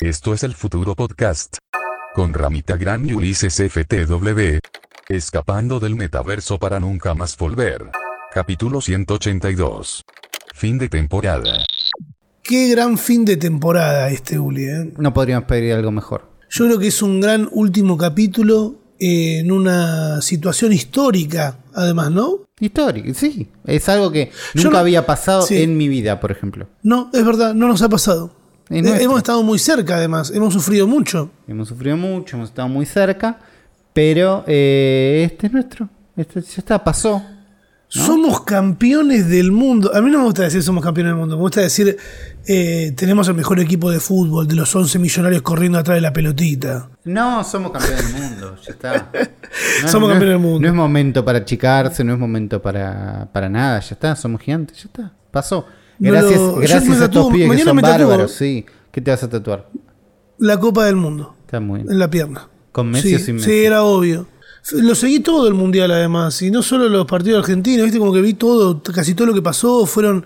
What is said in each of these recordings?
Esto es el futuro podcast. Con Ramita Gran y Ulises FTW. Escapando del metaverso para nunca más volver. Capítulo 182. Fin de temporada. Qué gran fin de temporada este, Uli. ¿eh? No podríamos pedir algo mejor. Yo creo que es un gran último capítulo eh, en una situación histórica, además, ¿no? Histórico, sí. Es algo que nunca no- había pasado sí. en mi vida, por ejemplo. No, es verdad, no nos ha pasado. Es Eh, hemos estado muy cerca, además, hemos sufrido mucho. Hemos sufrido mucho, hemos estado muy cerca, pero eh, este es nuestro. Este ya está, pasó. Somos campeones del mundo. A mí no me gusta decir somos campeones del mundo, me gusta decir eh, tenemos el mejor equipo de fútbol, de los 11 millonarios corriendo atrás de la pelotita. No, somos campeones del mundo, ya está. No Somos no campeones del mundo. No es momento para achicarse, no es momento para, para nada, ya está, somos gigantes, ya está, pasó. Gracias, lo- gracias a estos pibes que mañana son bárbaros, sí. ¿Qué te vas a tatuar? La Copa del Mundo, Está muy bien. en la pierna. ¿Con Messi sí, o sin Messi? Sí, era obvio. Lo seguí todo el mundial además, y no solo los partidos argentinos, viste como que vi todo, casi todo lo que pasó, fueron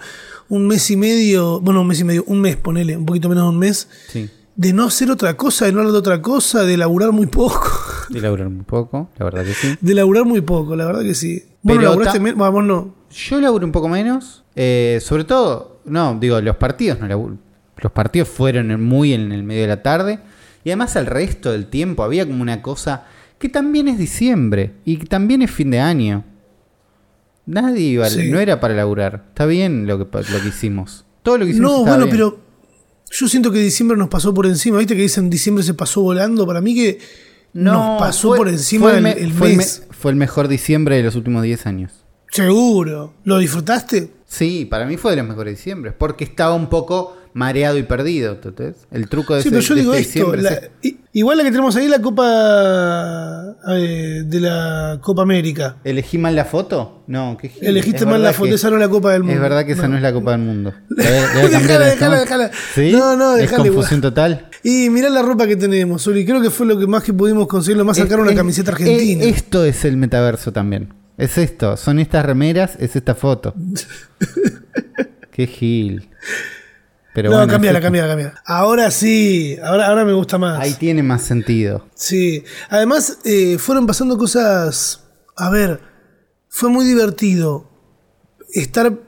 un mes y medio, bueno, un mes y medio, un mes, ponele, un poquito menos de un mes, Sí. de no hacer otra cosa, de no hablar de otra cosa, de laburar muy poco. Y laburar un poco, la verdad que sí. De laburar muy poco, la verdad que sí. Bueno, laburaste vamos, no. Yo laburo un poco menos. eh, sobre todo, no, digo, los partidos no laburo. Los partidos fueron muy en el medio de la tarde. Y además el resto del tiempo había como una cosa que también es diciembre y que también es fin de año. Nadie iba, Sí. no era para laburar. Está bien lo que, lo que hicimos. Todo lo que hicimos No, bueno, bien. pero yo siento que diciembre nos pasó por encima. ¿Viste que dicen diciembre se pasó volando? Para mí que nos pasó fue- por encima fue el, me- el fue el mes. me- fue el mejor diciembre de los últimos 10 años. Seguro. ¿Lo disfrutaste? Sí, para mí fue de los mejores diciembres, porque estaba un poco mareado y perdido. ¿entendés? El truco de, Sí, ese, pero yo digo este esto. diciembre la- igual la que tenemos ahí, la Copa eh, de la Copa América. ¿Elegí mal la foto? No, qué. Elegiste mal la foto, que- esa no es la Copa del Mundo. Es verdad que esa no es la Copa del Mundo. Dejala, dejala, dejala. ¿Sí? No, no, Es igual. confusión total. Y mirá la ropa que tenemos, Uri. Creo que fue lo que más que pudimos conseguir, lo más sacar una Es- camiseta es- argentina. Esto es el metaverso también. Es esto. Son estas remeras, es esta foto. qué gil. Pero no, bueno, cambiala, es esto. cambiala, cambiala. Ahora sí, ahora, ahora me gusta más. Ahí tiene más sentido. Sí, además eh, fueron pasando cosas, a ver, fue muy divertido estar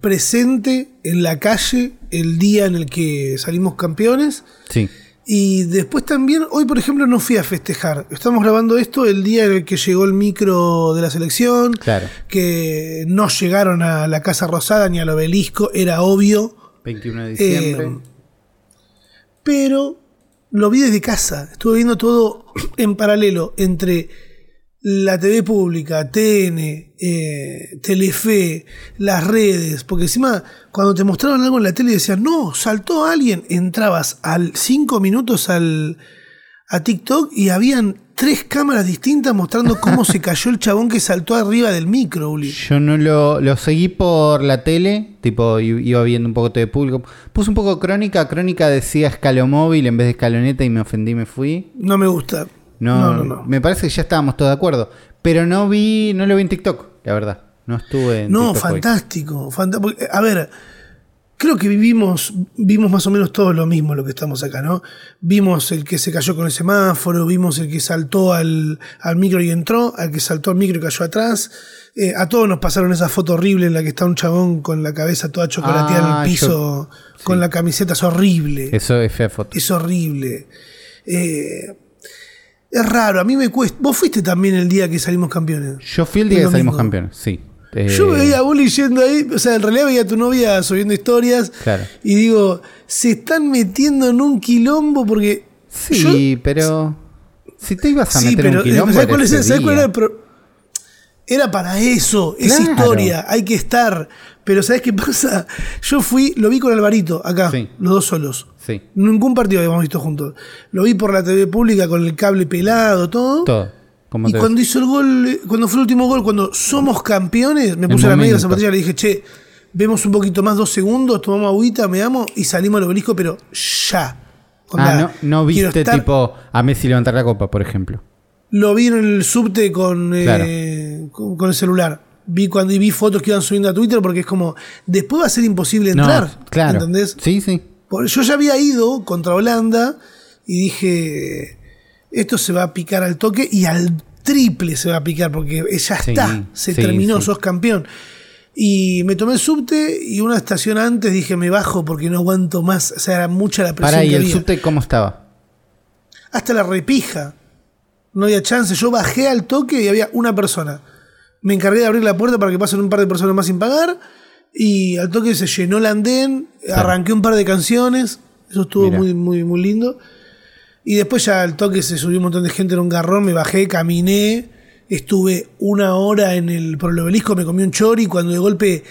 presente en la calle el día en el que salimos campeones Sí. Y después también, hoy por ejemplo no fui a festejar, estamos grabando esto el día en el que llegó el micro de la selección, Claro. que no llegaron a la Casa Rosada ni al obelisco, era obvio. 21 de diciembre. Eh, pero lo vi desde casa. Estuve viendo todo en paralelo entre la TV pública, TN, eh, Telefe, las redes. Porque encima, cuando te mostraban algo en la tele decían, no, saltó alguien, entrabas al 5 minutos al, a TikTok y habían tres cámaras distintas mostrando cómo se cayó el chabón que saltó arriba del micro, Uli. Yo no lo, lo seguí por la tele, tipo iba viendo un poco de público. Puse un poco crónica, crónica decía escalomóvil en vez de escaloneta y me ofendí, me fui. No me gusta. No, no, no. me parece que ya estábamos todos de acuerdo. Pero no vi, no lo vi en TikTok, la verdad. No estuve en No, TikTok fantástico. porque, A ver, creo que vivimos, vimos más o menos todos lo mismo lo que estamos acá, ¿no? Vimos el que se cayó con el semáforo, vimos el que saltó al, al micro y entró, al que saltó al micro y cayó atrás. Eh, a todos nos pasaron esa foto horrible en la que está un chabón con la cabeza toda chocolateada en Ah, el piso, yo- con la camiseta, es horrible. Eso es fea foto. Es horrible. Eh, es raro, a mí me cuesta. Vos fuiste también el día que salimos campeones. Yo fui el día El que salimos campeones, sí. Eh, Yo veía a Bully yendo ahí, o sea, en realidad veía a tu novia subiendo historias. Claro. Y digo, se están metiendo en un quilombo porque. Sí, yo- pero. Si te ibas a sí, meter pero un quilombo. ¿sabes cuál, es- sabes cuál era el pro- Era para eso, es Claro. historia, hay que estar. Pero ¿sabes qué pasa? Yo fui, lo vi con Alvarito, acá, Sí. los dos solos. Sí, Ningún partido habíamos visto juntos. Lo vi por la TV pública con el cable pelado, todo. todo. Y cuando hizo el gol, cuando fue el último gol, cuando somos campeones, me puse la media de la zapatilla y le dije, che, vemos un poquito más, dos segundos, tomamos agüita, me damos y salimos al obelisco, pero ya. Onda, Ah, no, viste estar- tipo a Messi levantar la copa, por ejemplo. Lo vi en el subte con, eh, Claro. con, con el celular. Vi cuando vi fotos que iban subiendo a Twitter porque es como, después va a ser imposible No, entrar. claro. ¿Entendés? Sí, sí. Yo ya había ido contra Holanda y dije, esto se va a picar al toque y al triple se va a picar porque ya Sí, está, se sí, terminó, sí. sos campeón. Y me tomé el subte y una estación antes dije, me bajo porque no aguanto más. O sea, era mucha la presión Para, ¿y que el había. subte cómo estaba? Hasta la repija. No había chance. Yo bajé al toque y había una persona. Me encargué de abrir la puerta para que pasen un par de personas más sin pagar. Y al toque se llenó el andén. Arranqué un par de canciones. Eso estuvo Mira. muy, muy, muy lindo. Y después ya al toque se subió un montón de gente en un garrón. Me bajé, caminé. Estuve una hora en el, por el obelisco. Me comí un chori. Cuando de golpe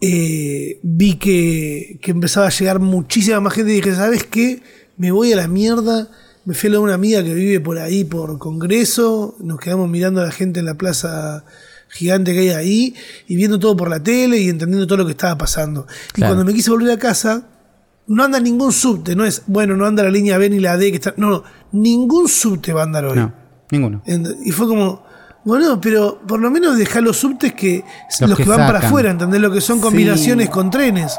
eh, vi que, que empezaba a llegar muchísima más gente y dije, ¿sabes qué? Me voy a la mierda. Me fui a una amiga que vive por ahí, por Congreso. Nos quedamos mirando a la gente en la plaza gigante que hay ahí y viendo todo por la tele y entendiendo todo lo que estaba pasando. Y cuando me quise volver a casa, no anda ningún subte. No es, bueno, no anda la línea B ni la D. que está No, no. Ningún subte va a andar hoy. No, ninguno. Y fue como, bueno, pero por lo menos dejar los subtes que los, Los que, que van para afuera, ¿entendés? Lo que son Sí. combinaciones con trenes.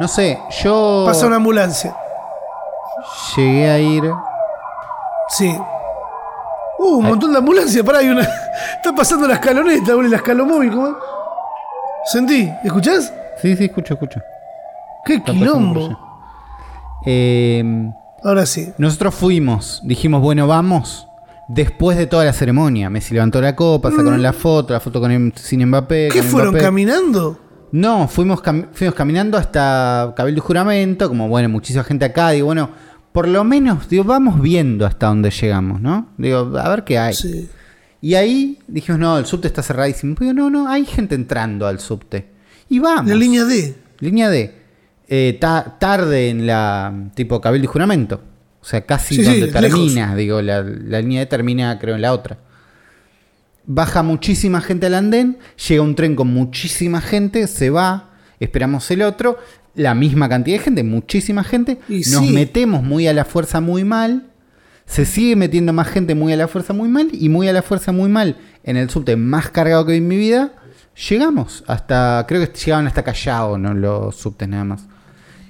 No sé, yo Pasa una ambulancia. llegué a ir. Sí. Uh, un montón de ambulancias. Pará, hay una. Está pasando la escaloneta, la escalomóvil. ¿cómo? Sentí, ¿escuchás? Sí, sí, escucho, escucho. Qué Está quilombo. Eh, Ahora sí. nosotros fuimos, dijimos, bueno, vamos. Después de toda la ceremonia, Messi levantó la copa, sacaron la foto, la foto con el, sin Mbappé. Mm. ¿Qué fueron Mbappé. caminando? No, fuimos, cam- fuimos caminando hasta Cabildo y Juramento, como bueno, muchísima gente acá, digo, bueno, por lo menos, digo, vamos viendo hasta dónde llegamos, ¿no? Digo, a ver qué hay. Sí. Y ahí dijimos, no, el subte está cerradísimo. Digo, no, no, hay gente entrando al subte. Y vamos. La línea D. Línea D. Eh, ta- tarde en la tipo Cabildo y Juramento. O sea, casi Sí, sí, donde lejos. termina. Digo, la, la línea D termina, creo, en la otra. Baja muchísima gente al andén. Llega un tren con muchísima gente. Se va. Esperamos el otro. La misma cantidad de gente, muchísima gente. Y Nos sí. metemos muy a la fuerza muy mal. Se sigue metiendo más gente muy a la fuerza muy mal. Y muy a la fuerza muy mal. En el subte más cargado que vi en mi vida. Llegamos hasta. Creo que llegaban hasta Callao, no los subtes nada más.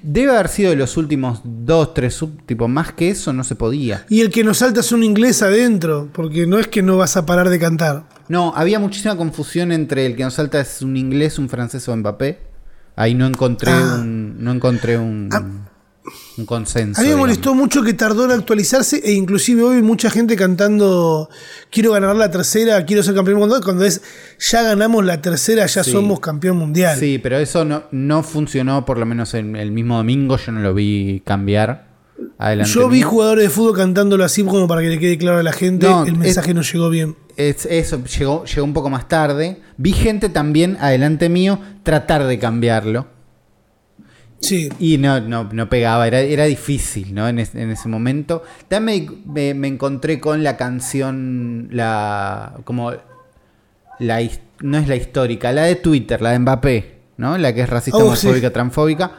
Debe haber sido de los últimos dos, tres sub, tipo, más que eso no se podía. Y el que nos salta es un inglés adentro, porque no es que no vas a parar de cantar. No, había muchísima confusión entre el que nos salta es un inglés, un francés o Mbappé. Ahí no encontré Ah. un, no encontré un, Ah. un consenso. A mí me digamos. molestó mucho que tardó en actualizarse e inclusive hoy mucha gente cantando quiero ganar la tercera, quiero ser campeón mundial, cuando es ya ganamos la tercera, ya Sí. somos campeón mundial. Sí, pero eso no, no funcionó, por lo menos en el mismo domingo, yo no lo vi cambiar. Adelante Yo vi mío. jugadores de fútbol cantándolo así como para que le quede claro a la gente, No, el mensaje no llegó bien. Es- eso llegó, llegó un poco más tarde. Vi gente también adelante mío tratar de cambiarlo. Sí. Y no, no, no pegaba, era, era difícil, ¿no? En, es- en ese momento. También me, me- me encontré con la canción, la. como. La, no es la histórica, la de Twitter, la de Mbappé, ¿no? La que es racista, Oh, homofóbica, sí. transfóbica.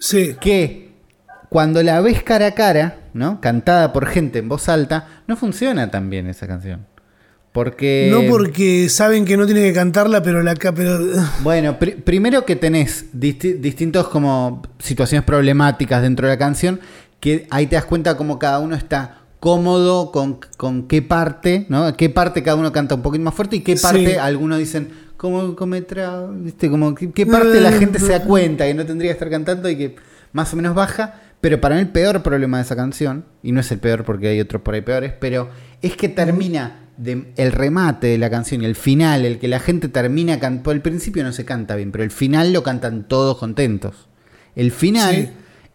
Sí. Que cuando la ves cara a cara, ¿no? Cantada por gente en voz alta, no funciona tan bien esa canción. Porque. No porque saben que no tienen que cantarla, pero la pero Bueno, pri- primero que tenés disti- distintos como situaciones problemáticas dentro de la canción, que ahí te das cuenta como cada uno está cómodo con, con qué parte, ¿no? Qué parte cada uno canta un poquito más fuerte y qué parte Sí. algunos dicen, como cometra, ¿viste? Como qué, qué parte la gente se da cuenta que no tendría que estar cantando y que más o menos baja. Pero para mí el peor problema de esa canción, y no es el peor porque hay otros por ahí peores, pero es que termina de- el remate de la canción y el final, el que la gente termina cantando. Por el principio no se canta bien, pero el final lo cantan todos contentos. El final Sí.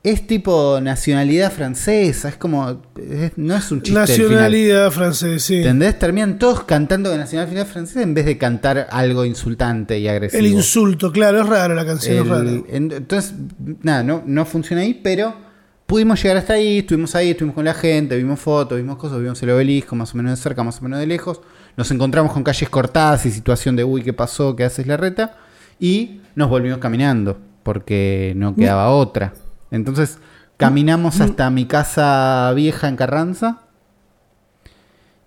es tipo nacionalidad francesa, es como. es- no es un chiste. nacionalidad francesa, sí. ¿Entendés? Terminan todos cantando de nacionalidad francesa en vez de cantar algo insultante y agresivo. El insulto, claro, es raro la canción, es El- en- entonces, nada, no, no funciona ahí, pero pudimos llegar hasta ahí, estuvimos ahí, estuvimos con la gente, vimos fotos, vimos cosas, vimos el obelisco más o menos de cerca, más o menos de lejos. Nos encontramos con calles cortadas y situación de, uy, ¿qué pasó? ¿Qué haces la reta? Y nos volvimos caminando, porque no quedaba otra. Entonces, caminamos hasta mi casa vieja en Carranza.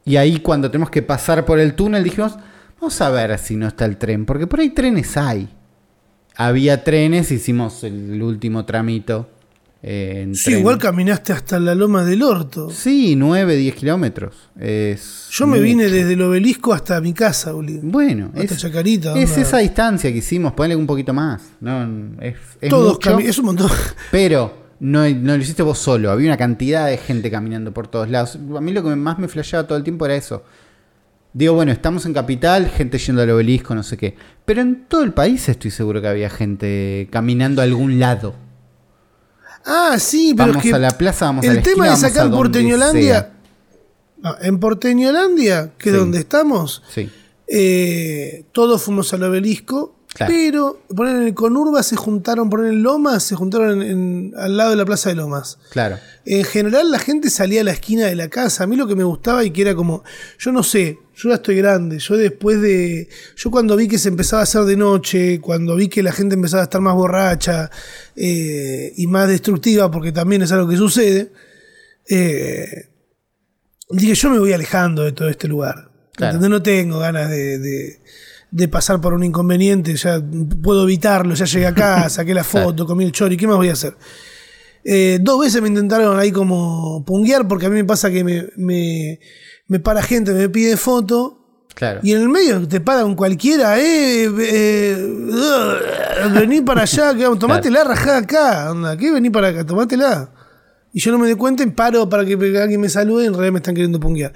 Y ahí cuando tenemos que pasar por el túnel dijimos, vamos a ver si no está el tren, porque por ahí trenes hay había trenes, hicimos el último tramito eh, Sí, tren. igual caminaste hasta la loma del orto. Sí, 9, 10 kilómetros. Es Yo me mucho. vine desde el obelisco hasta mi casa, boludo. Bueno, Hasta es, Chacarita. es onda. esa distancia que hicimos, ponle un poquito más. No, es, es Todos mucho, Es un montón. pero no, no lo hiciste vos solo. Había una cantidad de gente caminando por todos lados. A mí lo que más me flasheaba todo el tiempo era eso. Digo, bueno, estamos en capital, gente yendo al obelisco, no sé qué. Pero en todo el país estoy seguro que había gente caminando a algún lado. Ah, sí, pero Vamos es que a la plaza, vamos a el la tema esquina, es vamos acá a en donde Porteñolandia. No, en Porteñolandia, que es Sí. donde estamos, Sí, eh, todos fuimos al obelisco. Claro. Pero poner en el Conurba se juntaron, poner en Lomas, se juntaron en- en- al lado de la Plaza de Lomas. claro. En general la gente salía a la esquina de la casa. A mí lo que me gustaba y que era como, yo no sé, yo ya estoy grande. Yo después de, yo cuando vi que se empezaba a hacer de noche, cuando vi que la gente empezaba a estar más borracha eh, y más destructiva, porque también es algo que sucede, eh, dije yo me voy alejando de todo este lugar. Claro. No tengo ganas de, de- de pasar por un inconveniente, ya puedo evitarlo, ya llegué acá, saqué la foto, comí el chori, ¿qué más voy a hacer? Eh, dos veces me intentaron ahí como punguear porque a mí me pasa que me, me, me para gente, me pide foto Claro. y en el medio te para un cualquiera, eh, eh, uh, vení para allá, tomátela, rajá acá, onda, ¿qué vení para acá? Tomátela. Y yo no me doy cuenta y paro para que alguien me salude en realidad me están queriendo punguear.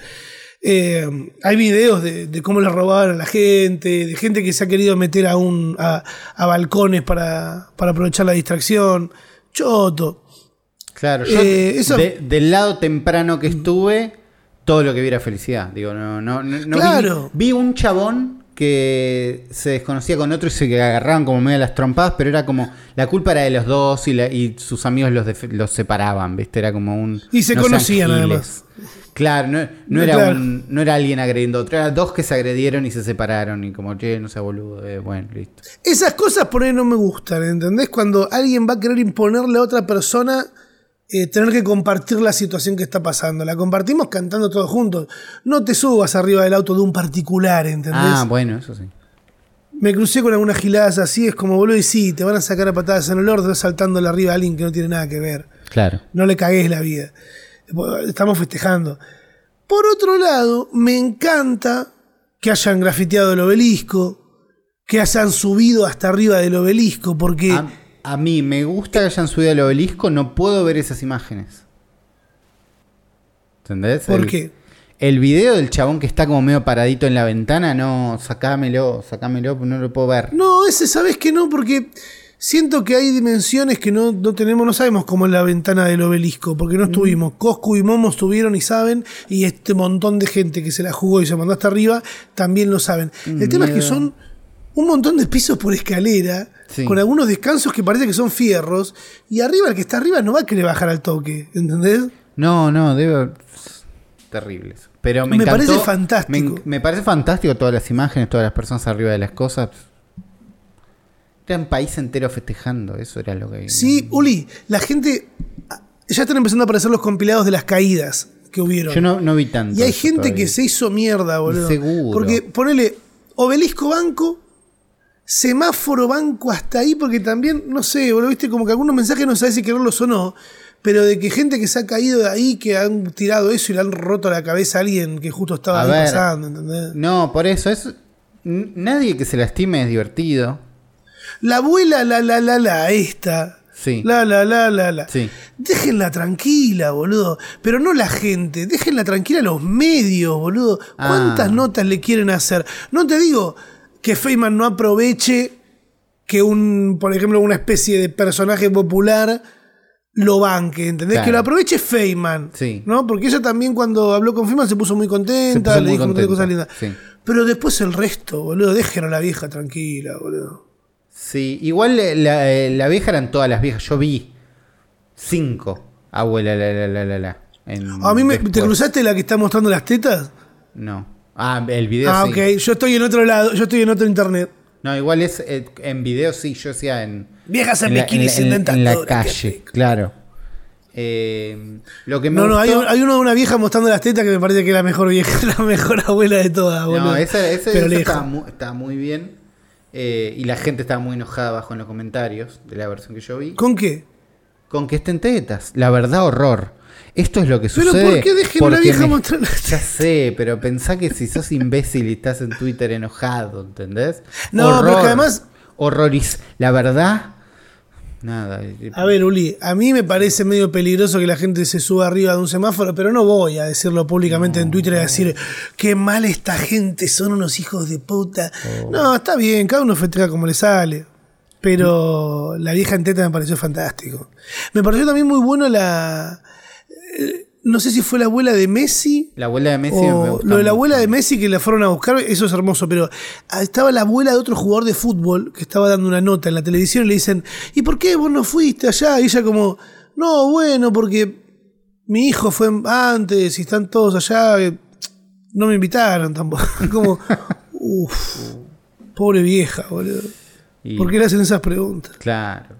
Eh, hay videos de, de cómo le robaban a la gente, de gente que se ha querido meter a, un, a, a balcones para, para aprovechar la distracción. Choto. Claro, yo Eh, eso- de- del lado temprano que estuve, todo lo que vi era felicidad. Digo, no, no, no, no vi- Claro. vi, un chabón que se desconocía con otro y se agarraban como medio a las trompadas, pero era como la culpa era de los dos y, la- y sus amigos los, los separaban, ¿viste? Era como un. Y se conocían, además. Claro, no, no No, era claro. un- no era alguien agrediendo a otro, eran dos que se agredieron y se separaron y como, che, no sea boludo, eh, bueno, listo. Esas cosas por ahí no me gustan, ¿entendés? Cuando alguien va a querer imponerle a otra persona eh, tener que compartir la situación que está pasando. La compartimos cantando todos juntos. No te subas arriba del auto de un particular, ¿entendés? Ah, bueno, eso sí. Me crucé con algunas giladas así, es como boludo y sí, te van a sacar a patadas en el orto, saltándole arriba a alguien que no tiene nada que ver. Claro. No le cagues la vida. Estamos festejando. Por otro lado, me encanta que hayan grafiteado el obelisco, que hayan subido hasta arriba del obelisco, porque... A, a mí me gusta que hayan subido al obelisco, no puedo ver esas imágenes. ¿Entendés? ¿Por el, qué? El video del chabón que está como medio paradito en la ventana, no, sacámelo, sacámelo, no lo puedo ver. No, ese sabes que no, porque siento que hay dimensiones que no, no tenemos, no sabemos cómo es la ventana del obelisco, porque no estuvimos. Coscu y Momo estuvieron y saben, y este montón de gente que se la jugó y se mandó hasta arriba también lo saben. El tema es que son un montón de pisos por escalera, Sí. con algunos descansos que parece que son fierros, y arriba el que está arriba no va a querer bajar al toque, ¿entendés? No, no, debe. Terrible eso. Pero me, Me encantó- parece fantástico. Me, me parece fantástico todas las imágenes, todas las personas arriba de las cosas. Era un país entero festejando, eso era lo que. Sí, Uli, la gente... Ya están empezando a aparecer los compilados de las caídas que hubieron. Yo no, no vi tanto. Y hay gente todavía. que se hizo mierda, boludo. Seguro. Porque ponele obelisco banco, semáforo banco hasta ahí, porque también, no sé, boludo, viste, como que algunos mensajes no sabes si quererlos o no, pero de que gente que se ha caído de ahí, que han tirado eso y le han roto la cabeza a alguien que justo estaba A ahí ver. pasando, ¿entendés? No, por eso es. Nadie que se lastime es divertido. La abuela, la, la, la, la, esta. Sí. La, la, la, la, la. Sí. Déjenla tranquila, boludo. Pero no la gente. Déjenla tranquila los medios, boludo. ¿Cuántas Ah. notas le quieren hacer? No te digo que Feynman no aproveche que un, por ejemplo, una especie de personaje popular lo banque, ¿entendés? Claro. Que lo aproveche Feynman. Sí. ¿No? Porque ella también cuando habló con Feynman se puso muy contenta, puso le muy dijo cosas lindas. sí. Pero después el resto, boludo, déjenlo a la vieja tranquila, boludo. Sí, igual la, la vieja eran todas las viejas. Yo vi cinco. Abuela, la, la, la, la, la. en- A mí me, ¿te cruzaste la que está mostrando las tetas? No. Ah, el video Ah, sí. ok. Yo estoy en otro lado, yo estoy en otro internet. No, igual es eh, en video sí, yo decía en. Viejas en en bikini en la- en- en la calle, claro. Eh, lo que me No, no, hay, hay uno de una vieja mostrando las tetas que me parece que es la mejor vieja, la mejor abuela de todas, boludo. No, esa, esa- Pero esa lejos. estaba, mu- estaba muy bien. eh, y la gente estaba muy enojada abajo en los comentarios de la versión que yo vi. ¿Con qué? con que estén tetas. La verdad, horror. Esto es lo que Pero sucede. ¿por qué dejen a porque vieja me- mostrar Ya sé, pero pensá que si sos imbécil y estás en Twitter enojado, ¿entendés? No, pero que además- Horroriz. La verdad. Nada. A ver, Uli, a mí me parece medio peligroso que la gente se suba arriba de un semáforo, pero no voy a decirlo públicamente en Twitter y a decir qué mal esta gente, son unos hijos de puta. Oh. No, está bien, cada uno festeja como le sale. Pero la vieja en teta me pareció fantástico. Me pareció también muy bueno la. Eh, No sé si fue la abuela de Messi. La abuela de Messi me O gusta lo de la abuela de Messi que la fueron a buscar, eso es hermoso, pero ah, estaba la abuela de otro jugador de fútbol que estaba dando una nota en la televisión y le dicen, ¿y por qué vos no fuiste allá? Y ella como, no, bueno, porque mi hijo fue antes y están todos allá, eh, no me invitaron tampoco. como, uff, pobre vieja, boludo. Y- ¿Por qué le hacen esas preguntas? Claro.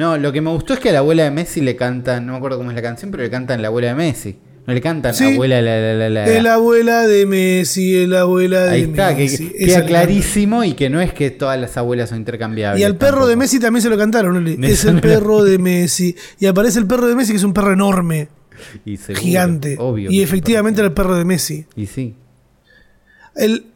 No, lo que me gustó es que a la abuela de Messi le cantan, no me acuerdo cómo es la canción, pero le cantan la abuela de Messi. No le cantan Sí. abuela la la la la. Es la abuela de Messi, es la abuela de Ahí está, que Messi. que queda clarísimo y que no es que todas las abuelas son intercambiables. Y al perro de. Messi también se lo cantaron. Eso Es el no perro de Messi. Y aparece el perro de Messi, que es un perro enorme, Y seguro, gigante. Obvio. y efectivamente era el perro de Messi. Y sí. El,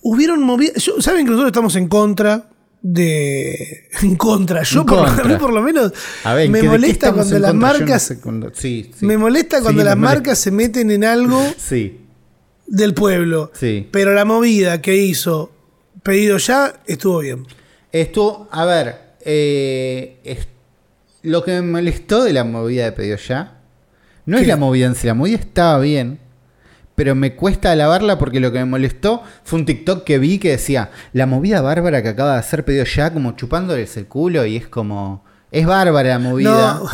hubieron movidas. Saben que nosotros estamos en contra de. En contra. Yo, En por, contra. mí por lo menos, A ver, me ¿que de qué molesta cuando las contra? Yo no marcas. sé cuándo- Sí, sí. Me molesta cuando las marcas se meten en algo del pueblo. Pero la movida que hizo pedido ya estuvo bien. Esto, a ver, eh, es- lo que me molestó de la movida de pedido ya, no es la movida en sí, la movida estaba bien, pero me cuesta alabarla porque lo que me molestó fue un TikTok que vi que decía, la movida bárbara que acaba de hacer pedido ya, como chupándoles el culo y es como, es bárbara la movida, No.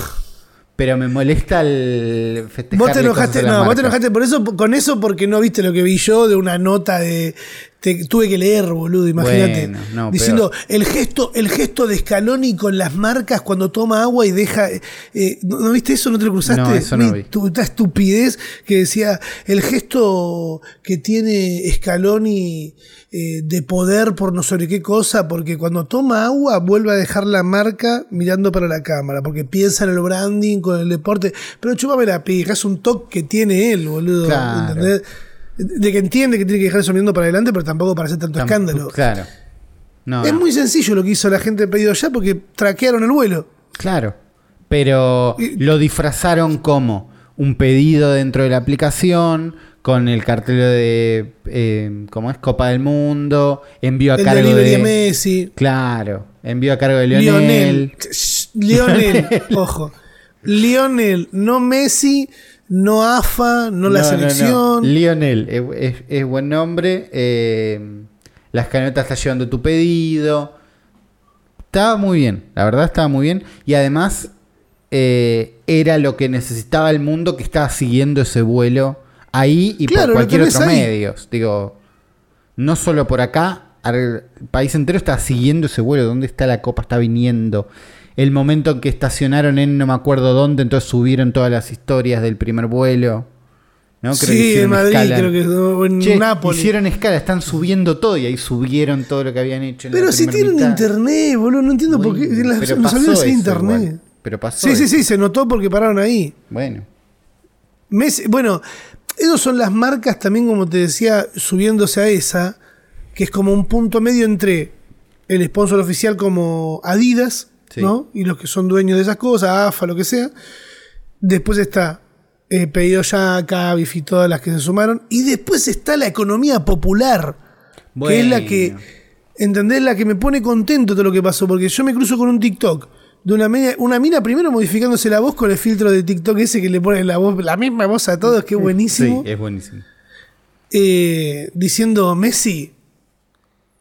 pero me molesta el festejar. Vos te enojaste, no, vos te enojaste por eso, con eso porque no viste lo que vi yo de una nota de. Te- tuve que leer, boludo, imagínate. Bueno, no, diciendo el gesto, el gesto de Scaloni con las marcas cuando toma agua y deja. eh, ¿no, no viste eso? ¿No te lo cruzaste? No, eso no vi. tu- esta estupidez que decía el gesto que tiene Scaloni eh, de poder por no sé qué cosa, porque cuando toma agua vuelve a dejar la marca mirando para la cámara, porque piensa en el branding, con el deporte. Pero chúpame la pija, es un toque que tiene él, boludo. Claro. ¿entendés? De que entiende que tiene que dejar eso mirando para adelante, pero tampoco para hacer tanto escándalo. Claro. No, Es no. muy sencillo lo que hizo la gente de pedido ya porque traquearon el vuelo. Claro. Pero Y- lo disfrazaron como un pedido dentro de la aplicación, con el cartel de, eh, ¿cómo es? Copa del Mundo, envío a El cargo de de... Messi. Claro, envío a cargo de Lionel. Lionel. Lionel, ojo. Lionel, no Messi, no AFA, no, la no, selección. Lionel, es, es- es buen nombre. eh, las canetas está llevando tu pedido. Estaba muy bien, la verdad estaba muy bien. Y además eh, era lo que necesitaba el mundo que estaba siguiendo ese vuelo ahí y Claro, por cualquier otro ahí. medio. Digo, no solo por acá, el país entero está siguiendo ese vuelo. ¿Dónde está la copa? Está viniendo. El momento en que estacionaron en no me acuerdo dónde, entonces subieron todas las historias del primer vuelo. ¿no? Creo que sí, en hicieron Madrid, escala. creo que en Che, Nápoles. hicieron escala, están subiendo todo y ahí subieron todo lo que habían hecho. en la Pero si tienen mitad. internet, boludo, no entiendo por qué. En las- pero olvidó sin internet. igual. Pero pasó. Sí, sí, sí, se notó porque pararon ahí. Bueno, Messi- bueno, esas son las marcas también, como te decía, subiéndose a esa, que es como un punto medio entre el sponsor oficial como Adidas, Sí. ¿no? Y los que son dueños de esas cosas, AFA, lo que sea. Después está eh, Pedido Ya, Cabif y todas las que se sumaron. Y después está la economía popular, que es la que. ¿entendés? La que me pone contento todo lo que pasó, porque yo me cruzo con un TikTok. De una, media- una mina primero modificándose la voz con el filtro de TikTok ese que le pone la voz, la misma voz a todos, que buenísimo. sí, es buenísimo. Eh, diciendo Messi,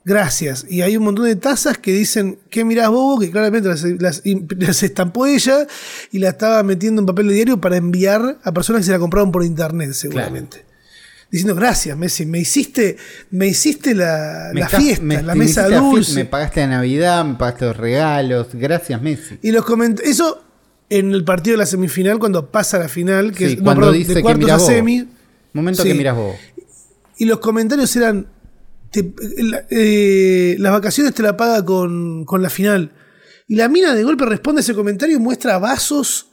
gracias. Y hay un montón de tazas que dicen, ¿qué mirás bobo? Que claramente las, las- las estampó ella y la estaba metiendo en papel de diario para enviar a personas que se la compraron por internet, seguramente. Diciendo, gracias, Messi, me hiciste, me hiciste la, Me la estás- fiesta, me- la me mesa la fie- dulce. Me pagaste la Navidad, me pagaste los regalos. Gracias, Messi. Y los coment eso en el partido de la semifinal, cuando pasa a la final, que Sí, es no, cuando perdón, dice de que cuartos mirás a semi. Momento Sí. que miras vos. Y los comentarios eran, te- la- eh, las vacaciones te la paga con, con la final. Y la mina de golpe responde a ese comentario y muestra vasos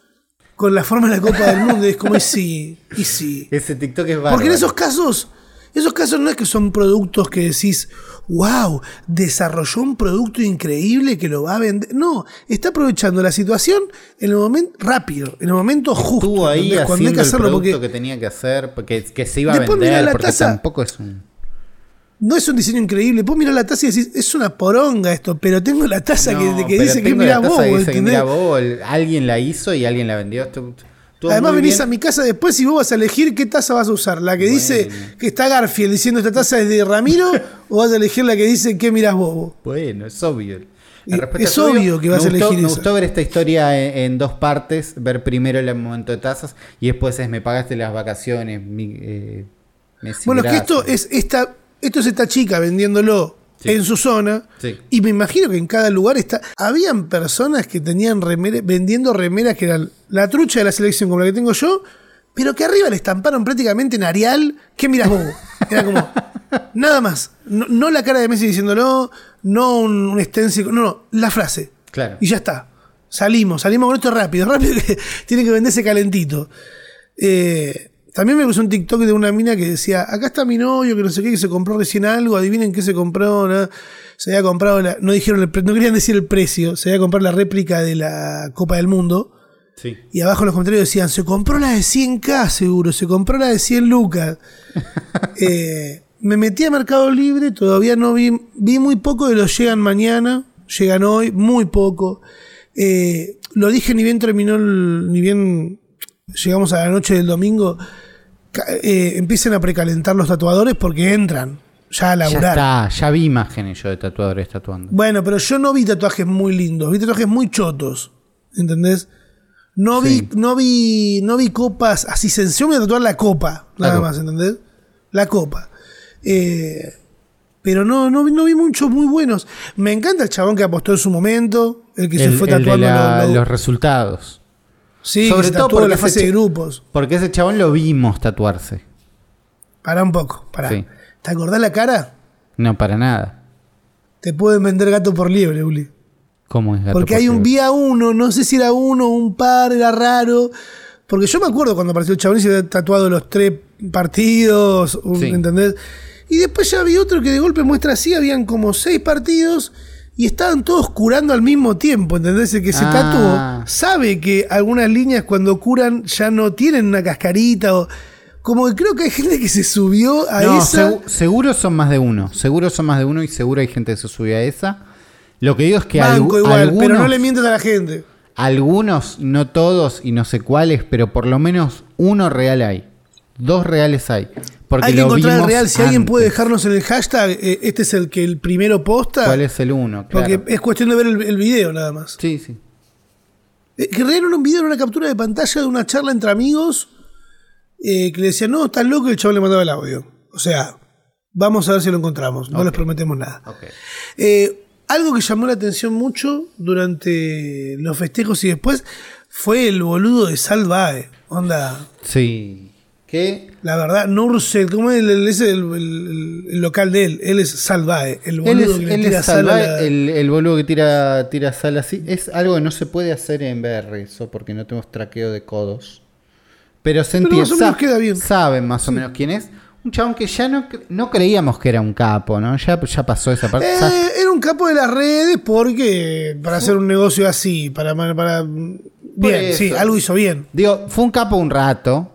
con la forma de la Copa del Mundo. Y es como, y sí, y sí. Ese TikTok es bárbaro. Porque en esos casos, esos casos no es que son productos que decís, wow, desarrolló un producto increíble que lo va a vender. No, está aprovechando la situación en el momento rápido, en el momento justo. Estuvo ahí ¿entendés? haciendo hay que hacerlo el producto porque que tenía que hacer, porque, que se iba a vender, porque taza. tampoco es un... no es un diseño increíble. Vos mirás la taza y decís, es una poronga esto, pero tengo la taza que, No, dice que mira vos, alguien la hizo y alguien la vendió. Además venís bien. a mi casa después y vos vas a elegir qué taza vas a usar. La que dice que está Garfield diciendo esta taza es de Ramiro o vas a elegir la que dice que miras bobo. Bueno, es obvio. Es obvio que vas me a gustó- elegir Me esa. gustó ver esta historia en, en dos partes, ver primero el momento de tazas y después es me pagaste las vacaciones. mi- eh, Messi, Bueno, es que esto es esta, esto es esta chica vendiéndolo Sí. en su zona. Sí. Y me imagino que en cada lugar está. Habían personas que tenían remeras, vendiendo remeras que eran la trucha de la selección como la que tengo yo, pero que arriba le estamparon prácticamente en Arial. ¿Qué miras vos? Era como. nada más. No, no la cara de Messi diciéndolo, no un, un stencil, no, no, la frase. Claro. Y ya está. Salimos, salimos con esto rápido, rápido que tiene que venderse calentito. Eh, también me puso un TikTok de una mina que decía, acá está mi novio, que no sé qué, que se compró recién algo, adivinen qué se compró, ¿no? Se había comprado, la- no dijeron, el pre- no querían decir el precio, se había comprado la réplica de la Copa del Mundo. Sí. Y abajo en los comentarios decían, se compró la de 100k seguro, se compró la de 100 lucas. Eh, me metí a Mercado Libre, todavía no vi, vi muy poco de los llegan mañana, llegan hoy, muy poco. Eh, lo dije ni bien terminó, el- ni bien llegamos a la noche del domingo, eh, empiecen a precalentar los tatuadores porque entran ya a Ya laburar. está, ya vi imágenes yo de tatuadores tatuando. Bueno, pero yo no vi tatuajes muy lindos, vi tatuajes muy chotos, ¿entendés? No Sí. vi, no vi, no vi copas así sencillo, me voy a tatuar la copa, La nada copa. más, ¿entendés? La copa. Eh, pero no, no, vi- no vi muchos muy buenos. Me encanta el chabón que apostó en su momento, el que se fue el de tatuando la- lo- lo- los resultados. Sí, sobre se todo porque la fase de grupos. Porque ese chabón lo vimos tatuarse. Pará un poco, pará. Sí. ¿Te acordás la cara? No, para nada. Te pueden vender gato por liebre, Uli. ¿Cómo es gato Porque por hay un vía uno, no sé si era uno o un par, era raro. Porque yo me acuerdo cuando apareció el chabón y se había tatuado los tres partidos, Sí. ¿entendés? Y después ya vi otro que de golpe muestra así, habían como seis partidos y estaban todos curando al mismo tiempo, ¿entendés? El que se Ah. tatuó sabe que algunas líneas cuando curan ya no tienen una cascarita o... Como que creo que hay gente que se subió a No, esa... segu- seguro son más de uno. Seguro son más de uno y seguro hay gente que se subió a esa. Lo que digo es que Banco igual, algunos, pero no le mientas a la gente. algunos, no todos y no sé cuáles, pero por lo menos uno real hay. Dos reales hay. Porque Hay que encontrar el real. Si alguien puede dejarnos en el hashtag, eh, este es el que el primero posta. ¿Cuál es el uno? Claro. Porque es cuestión de ver el, el video nada más. Sí, sí. Eh, que no era un video, era una captura de pantalla de una charla entre amigos eh, que le decían, no, estás loco y el chaval le mandaba el audio. O sea, vamos a ver si lo encontramos. No les prometemos nada. Ok. Eh, algo que llamó la atención mucho durante los festejos y después fue el boludo de Salvae. Onda, Sí. La verdad, Nursel, ¿cómo es el, el- ese el, el- el local de él? Él es Salvae, el boludo Él es, que él tira es sal la- el, boludo que tira, tira sal así. Es algo que no se puede hacer en VR, eso, porque no tenemos traqueo de codos. Pero se entiende. Saben más o menos quién es. Un chabón que ya no, no creíamos que era un capo, ¿no? Ya, ya pasó esa parte. Eh, era un capo de las redes porque para hacer un negocio así, para, para bien, sí, algo hizo bien. Digo, fue un capo un rato.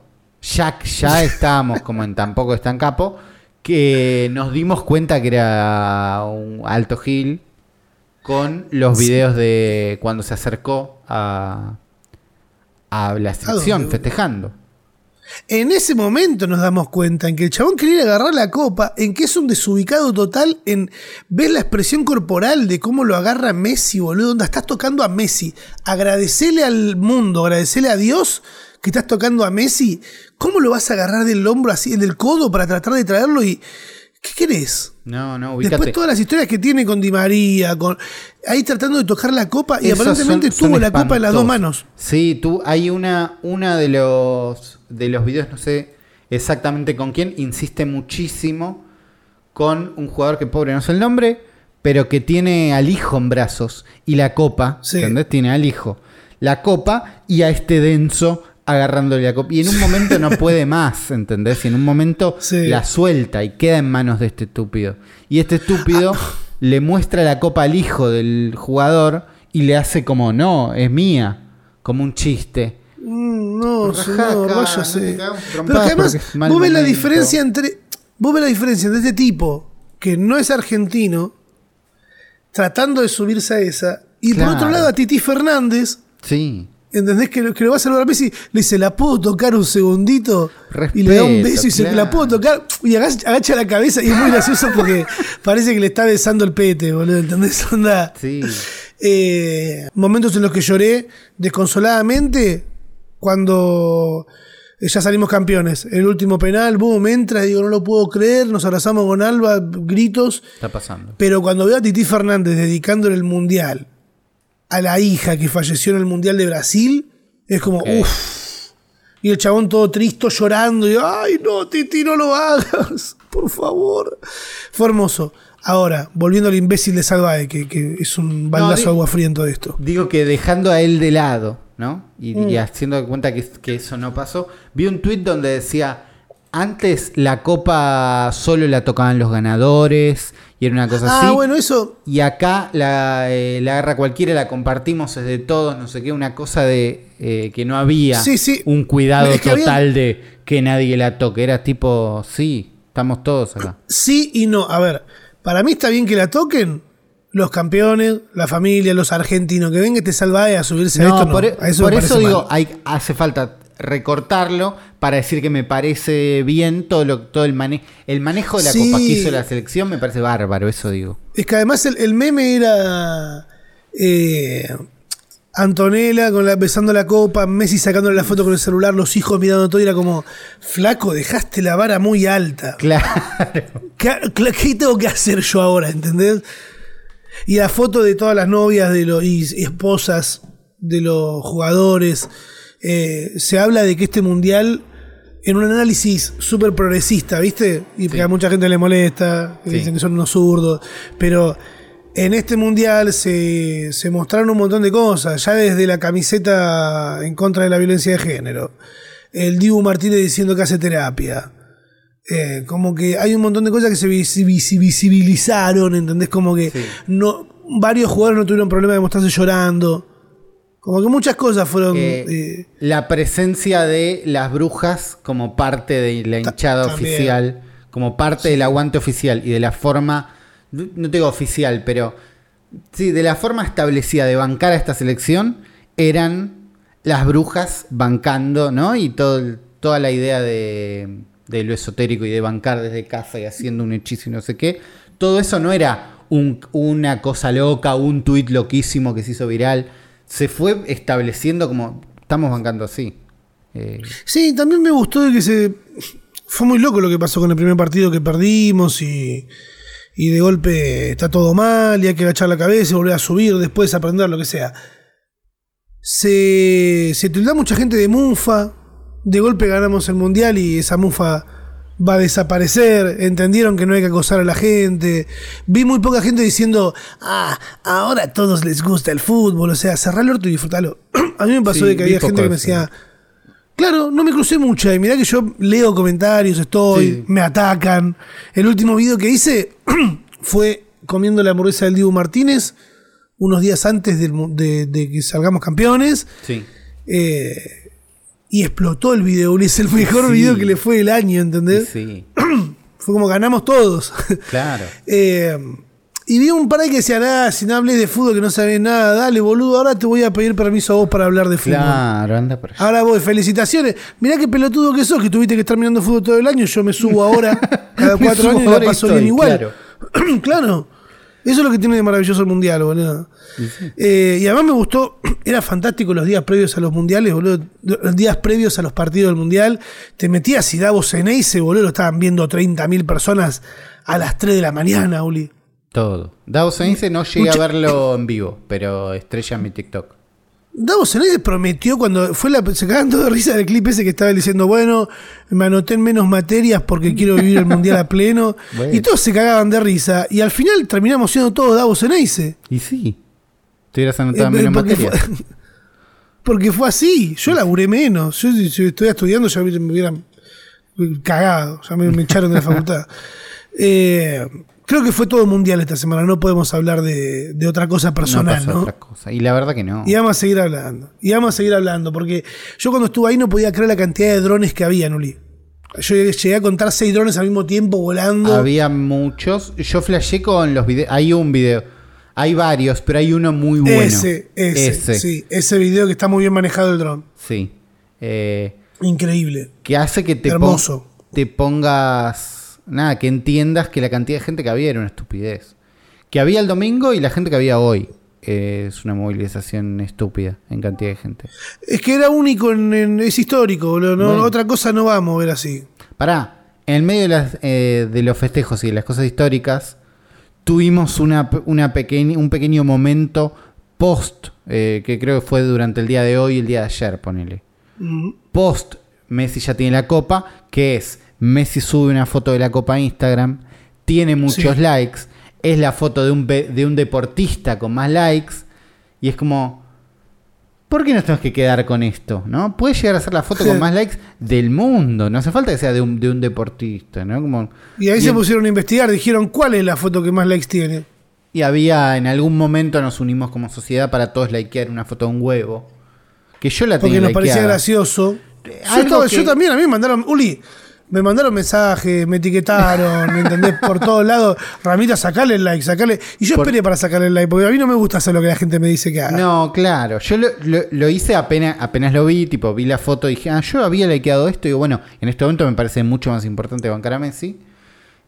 Ya, ya estábamos como en tampoco es tan capo. Que nos dimos cuenta que era un alto gil. Con los videos de cuando se acercó a, a la sección festejando. En ese momento nos damos cuenta en que el chabón quería agarrar la copa, en que es un desubicado total, en ves la expresión corporal de cómo lo agarra Messi, boludo, onda, estás tocando a Messi. Agradecele al mundo, agradecele a Dios que estás tocando a Messi. ¿Cómo lo vas a agarrar del hombro así, del codo para tratar de traerlo y ¿qué querés? No, no, ubícate. Después todas las historias que tiene con Di María, con ahí tratando de tocar la copa y Esos aparentemente son- son tuvo la copa en las dos manos. Sí, tú, hay una, una de los de los videos, no sé exactamente con quién, insiste muchísimo con un jugador que pobre no sé el nombre, pero que tiene al hijo en brazos y la copa, Sí. ¿entendés? Tiene al hijo, la copa y a este denso agarrándole la copa. Y en un momento no puede más, ¿entendés? Y en un momento Sí. la suelta y queda en manos de este estúpido. Y este estúpido Ah. le muestra la copa al hijo del jugador y le hace como, no, es mía, como un chiste. Mm, no, Rajá señor, acá, no cagamos Pero que además, vos ves la diferencia entre. Vos ves la diferencia entre este tipo, que no es argentino, tratando de subirse a esa, y Claro. por otro lado a Titi Fernández, Sí. ¿Entendés? Que, lo- que lo va a saludar a Messi, le dice, ¿la puedo tocar un segundito? y le da un beso y dice, claro. ¿la puedo tocar? Y agacha, agacha la cabeza y es muy gracioso porque parece que le está besando el pete, boludo, ¿entendés? Onda. Sí. Eh, momentos en los que lloré desconsoladamente cuando ya salimos campeones. El último penal, boom, entra digo, no lo puedo creer, nos abrazamos con Alba, gritos. Está pasando. Pero cuando veo a Titi Fernández dedicándole el mundial a la hija que falleció en el mundial de Brasil, es como, uff. Y el chabón todo triste, llorando. Y, ay, no, Titi, no lo hagas, por favor. Fue hermoso. Ahora, volviendo al imbécil de Salvae, que, que es un baldazo de agua fría en todo esto. Digo que dejando a él de lado, ¿no? Y, Mm. y haciendo cuenta que, que eso no pasó. Vi un tuit donde decía, antes la copa solo la tocaban los ganadores y era una cosa Ah, así. bueno, eso. Y acá la, eh, la agarra cualquiera, la compartimos, es de todos, no sé qué, una cosa de eh, que no había Sí, sí. un cuidado Es que había- total de que nadie la toque. Era tipo, sí, estamos todos acá. Sí y no. A ver, para mí está bien que la toquen los campeones, la familia, los argentinos. Que venga este Salvae a subirse a esto. no. por, e- A eso por eso digo, hay, hace falta recortarlo para decir que me parece bien todo lo todo el, mane el manejo de la Sí. copa que hizo la selección me parece bárbaro, eso digo. Es que además el, el meme era. eh, Antonella con la, besando la copa, Messi sacándole la foto con el celular, los hijos mirando todo y era como, flaco, dejaste la vara muy alta. Claro. ¿Qué, tengo que hacer yo ahora? ¿Entendés? Y la foto de todas las novias de los, y esposas de los jugadores. Eh, se habla de que este mundial, en un análisis súper progresista, ¿viste? Y que a mucha gente le molesta, que Sí. dicen que son unos zurdos. Pero en este mundial se, se mostraron un montón de cosas, ya desde la camiseta en contra de la violencia de género. El Dibu Martínez diciendo que hace terapia. Eh, como que hay un montón de cosas que se visi- visi- visibilizaron, ¿entendés? Como que Sí. no, varios jugadores no tuvieron problema de mostrarse llorando. Como que muchas cosas fueron. Eh, eh, la presencia de las brujas como parte de la hinchada también. oficial, como parte del aguante oficial y de la forma, no te digo oficial, pero sí, de la forma establecida de bancar a esta selección, eran las brujas bancando, ¿no? Y todo, toda la idea de, de lo esotérico y de bancar desde casa y haciendo un hechizo y no sé qué, todo eso no era un- una cosa loca, un tuit loquísimo que se hizo viral, se fue estableciendo como estamos bancando así. Eh, Sí, también me gustó de que se. Fue muy loco lo que pasó con el primer partido que perdimos y. Y de golpe está todo mal y hay que agachar la cabeza y volver a subir, después aprender lo que sea. Se, se tilda mucha gente de mufa. De golpe ganamos el mundial y esa mufa va a desaparecer. Entendieron que no hay que acosar a la gente. Vi muy poca gente diciendo, ah, ahora a todos les gusta el fútbol. O sea, cerrar el orto y disfrutalo. a mí me pasó Sí, de que había gente que me decía, Claro, no me crucé mucha. Y mirá que yo leo comentarios, estoy, Sí. me atacan. El último video que hice fue comiendo la hamburguesa del Dibu Martínez unos días antes de, de que salgamos campeones. sí. eh, y explotó el video. Es el mejor Sí. video que le fue del año, ¿entendés? Sí, Fue como ganamos todos. claro. Eh, y vi un par que decían, ah, si no hables de fútbol, que no sabes nada, dale, boludo, ahora te voy a pedir permiso a vos para hablar de fútbol. Claro, anda por allá. Ahora voy, felicitaciones. Mirá qué pelotudo que sos, que tuviste que estar mirando fútbol todo el año. Yo me subo ahora, cada cuatro años y la paso bien igual. claro. Claro. Eso es lo que tiene de maravilloso el mundial, boludo. Eh, y además me gustó, era fantástico los días previos a los mundiales, boludo. Los días previos a los partidos del mundial. Te metías y Davos Ceneice, boludo, lo estaban viendo 30.000 personas a las 3 de la mañana, Uli. Todo. Dawson dice no llegué Mucha- a verlo en vivo, pero estrella en mi TikTok. Davos Ceneice prometió cuando fue la. Se cagaban todos de risa del clip ese que estaba diciendo, bueno, me anoté en menos materias porque quiero vivir el mundial a pleno. Bueno. Y todos se cagaban de risa. Y al final terminamos siendo todos Davos Ceneice. Y sí. Te hubieras anotado Eh, menos porque, materia. fue, porque fue así. Yo laburé menos. Yo si, estuviera estudiando ya me hubieran cagado. Ya me, me echaron de la facultad. Eh, creo que fue todo mundial esta semana. No podemos hablar de, de otra cosa personal, ¿no? otra cosa. Y la verdad que no. Y vamos a seguir hablando. Y vamos a seguir hablando. Porque yo cuando estuve ahí no podía creer la cantidad de drones que había, Nuli. Yo llegué a contar seis drones al mismo tiempo volando. Había muchos. Yo flashé con los videos. Hay un video. Hay varios, pero hay uno muy bueno. ese, ese, Ese. Sí, ese video que está muy bien manejado el dron. Sí. Eh, Increíble. que hace que te, pon- Hermoso. te pongas. Nada, que entiendas que la cantidad de gente que había era una estupidez. Que había el domingo y la gente que había hoy. eh, es una movilización estúpida en cantidad de gente. Es que era único, en, en- es histórico, boludo. No, Bueno. Otra cosa no va a mover así. Pará, en el medio de, las, eh, de los festejos y de las cosas históricas, tuvimos una, pe- una pequeña, un pequeño momento post, eh, que creo que fue durante el día de hoy y el día de ayer, ponele. Mm. Post, Messi ya tiene la copa, que es, Messi sube una foto de la copa a Instagram, tiene muchos Sí. likes, es la foto de un, de un deportista con más likes, y es como... ¿Por qué nos tenemos que quedar con esto? ¿no? Puede llegar a ser la foto con más likes del mundo. No hace falta que sea de un, de un deportista. ¿no? Como, Y ahí y se pusieron a investigar, dijeron cuál es la foto que más likes tiene. y había en algún momento nos unimos como sociedad para todos likear una foto de un huevo. Que yo la Porque tenía nos parecía gracioso. Yo, Algo estaba- que- yo también, a mí me mandaron, Uli, me mandaron mensajes, me etiquetaron, ¿me entendés? Por todos lados. Ramita, sacale el like, sacale. Y yo Por- esperé para sacarle el like, porque a mí no me gusta hacer lo que la gente me dice que haga. No, claro. Yo lo, lo- lo hice apenas, apenas lo vi, tipo, vi la foto y dije, ah, yo había likeado esto. Y digo, bueno, en este momento me parece mucho más importante bancar a Messi.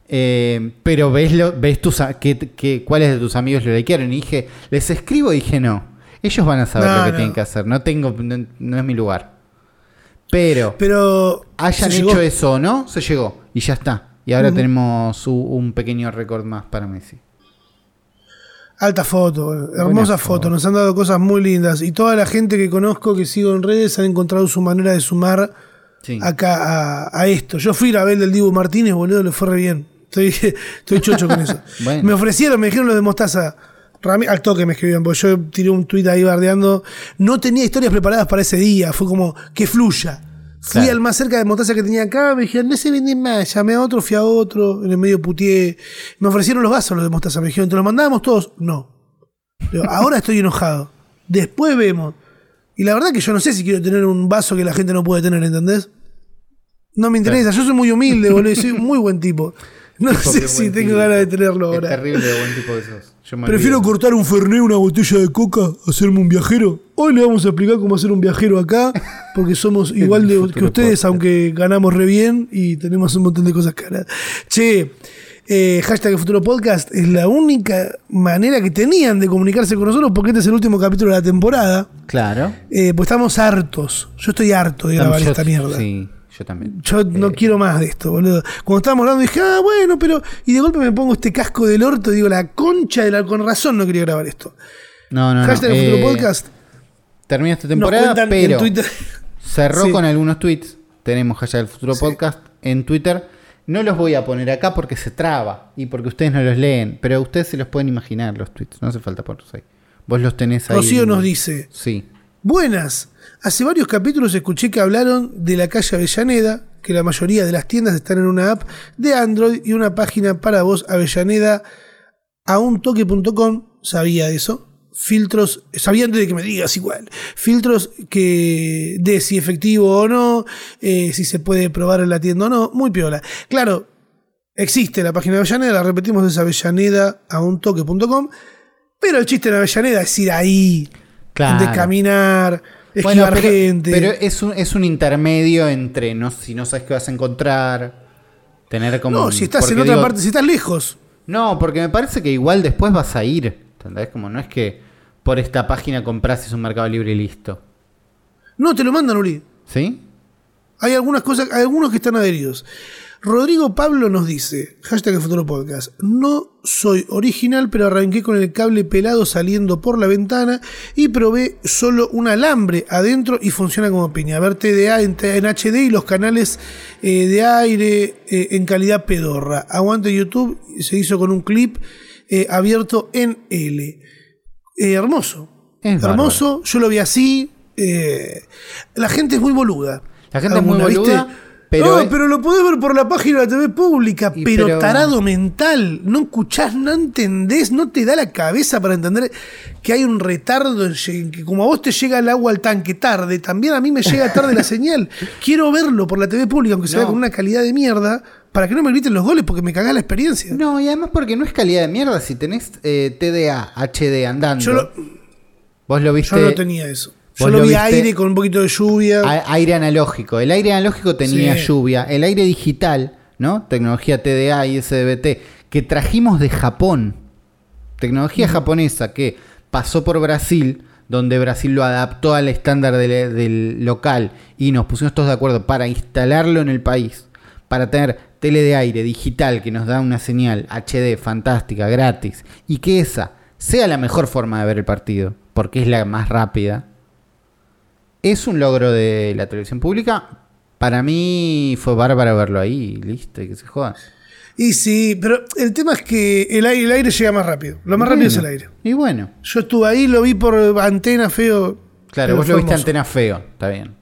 Eh, pero ves, lo, ves tus, qué- qué- cuáles de tus amigos lo likearon. Y dije, les escribo y dije, no. Ellos van a saber No, lo que no. tienen que hacer. No tengo, no, no es mi lugar. Pero, Pero. hayan hecho llegó. eso o no, se llegó. Y ya está. Y ahora tenemos un pequeño récord más para Messi. Alta foto, hermosa foto. foto. Nos han dado cosas muy lindas. Y toda la gente que conozco, que sigo en redes, han encontrado su manera de sumar Sí. acá a, a esto. Yo fui a ver el del Dibu Martínez, boludo, le fue re bien. Estoy, estoy chocho con eso. Bueno. Me ofrecieron, me dijeron lo de Mostaza. Al toque me escribían, porque yo tiré un tuit ahí bardeando. No tenía historias preparadas para ese día, fue como que fluya. Fui Claro. al más cerca de Mostaza que tenía acá, me dijeron, no se venden más. Llamé a otro, fui a otro, en el medio putié. Me ofrecieron los vasos los de Mostaza, me dijeron, ¿te los mandábamos todos? No. Ahora estoy enojado. Después vemos. Y la verdad que yo no sé si quiero tener un vaso que la gente no puede tener, ¿entendés? No me interesa, yo soy muy humilde, boludo, y soy un muy buen tipo. No sé si tengo tipo. ganas de tenerlo Es ahora. terrible de buen tipo que sos. Prefiero cortar un fernet, una botella de coca, hacerme un viajero. Hoy le vamos a explicar cómo hacer un viajero acá, porque somos igual de, que ustedes, podcast. aunque ganamos re bien y tenemos un montón de cosas caras. Che, eh, hashtag Futuro Podcast es la única manera que tenían de comunicarse con nosotros, porque este es el último capítulo de la temporada. Claro. Eh, pues estamos hartos. Yo estoy harto de grabar esta mierda. Sí, yo también. Yo no quiero más de esto, boludo. Cuando estábamos hablando dije, ah, bueno, pero. Y de golpe me pongo este casco del orto y digo, la concha de la. Con razón no quería grabar esto. No, no, no. Hashtag eh, Futuro Podcast. Termina esta temporada, pero cerró Sí. con algunos tweets. Tenemos hashtag el futuro podcast en Twitter. No los voy a poner acá porque se traba y porque ustedes no los leen, pero ustedes se los pueden imaginar los tweets. No hace falta ponerlos ahí. Vos los tenés ahí. Rocío nos dice: Sí. Buenas. Hace varios capítulos escuché que hablaron de la calle Avellaneda, que la mayoría de las tiendas están en una app de Android y una página para vos, Avellaneda, a untoque.com. Sabía de eso. Filtros, sabía antes de que me digas igual. Filtros que de si efectivo o no, eh, si se puede probar en la tienda o no. Muy piola. Claro, existe la página de Avellaneda, la repetimos, es avellaneda a untoque.com. Pero el chiste en Avellaneda es ir ahí, Claro. de caminar, Bueno, pero, gente. pero es, un, es un intermedio entre no, si no sabes qué vas a encontrar, tener como. no, si estás en otra parte, si estás lejos. No, porque me parece que igual después vas a ir. ¿Entendés? Como no es que por esta página compras un mercado libre y listo. No, te lo mandan, Uri. ¿Sí? Hay algunas cosas, hay algunos que están adheridos. Rodrigo Pablo nos dice, hashtag el futuro podcast, no soy original, pero arranqué con el cable pelado saliendo por la ventana y probé solo un alambre adentro y funciona como piña. A ver TDA en, en HD y los canales eh, de aire eh, en calidad pedorra. Aguante YouTube, se hizo con un clip eh, abierto en L. Hermoso. Es hermoso, yo lo vi así. la gente es muy boluda. La gente es muy Alguna, ¿viste? Pero no, pero lo podés ver por la página de la TV pública, pero, pero- tarado mental. No escuchás, no entendés, no te da la cabeza para entender que hay un retardo en que como a vos te llega el agua al tanque tarde, también a mí me llega tarde la señal. Quiero verlo por la TV pública, aunque se No. vea con una calidad de mierda, para que no me griten los goles porque me cagás la experiencia. No, y además porque no es calidad de mierda. Si tenés eh, TDA, HD andando, Yo, lo- vos lo viste. yo no tenía eso. Yo lo vi viste- aire con un poquito de lluvia. a- aire analógico. El aire analógico tenía Sí. lluvia. El aire digital, ¿no? Tecnología TDA y SDBT, que trajimos de Japón. Tecnología japonesa que pasó por Brasil, donde Brasil lo adaptó al estándar del, del local y nos pusimos todos de acuerdo para instalarlo en el país, para tener tele de aire digital que nos da una señal HD fantástica, gratis, y que esa sea la mejor forma de ver el partido, porque es la más rápida, es un logro de la televisión pública. Para mí fue bárbaro verlo ahí, listo, y que se joda. Y sí, pero el tema es que el aire, el aire llega más rápido. Lo más rápido es el aire. Y bueno, Yo estuve ahí, lo vi por antena feo. claro, vos lo viste hermoso. antena feo, está bien.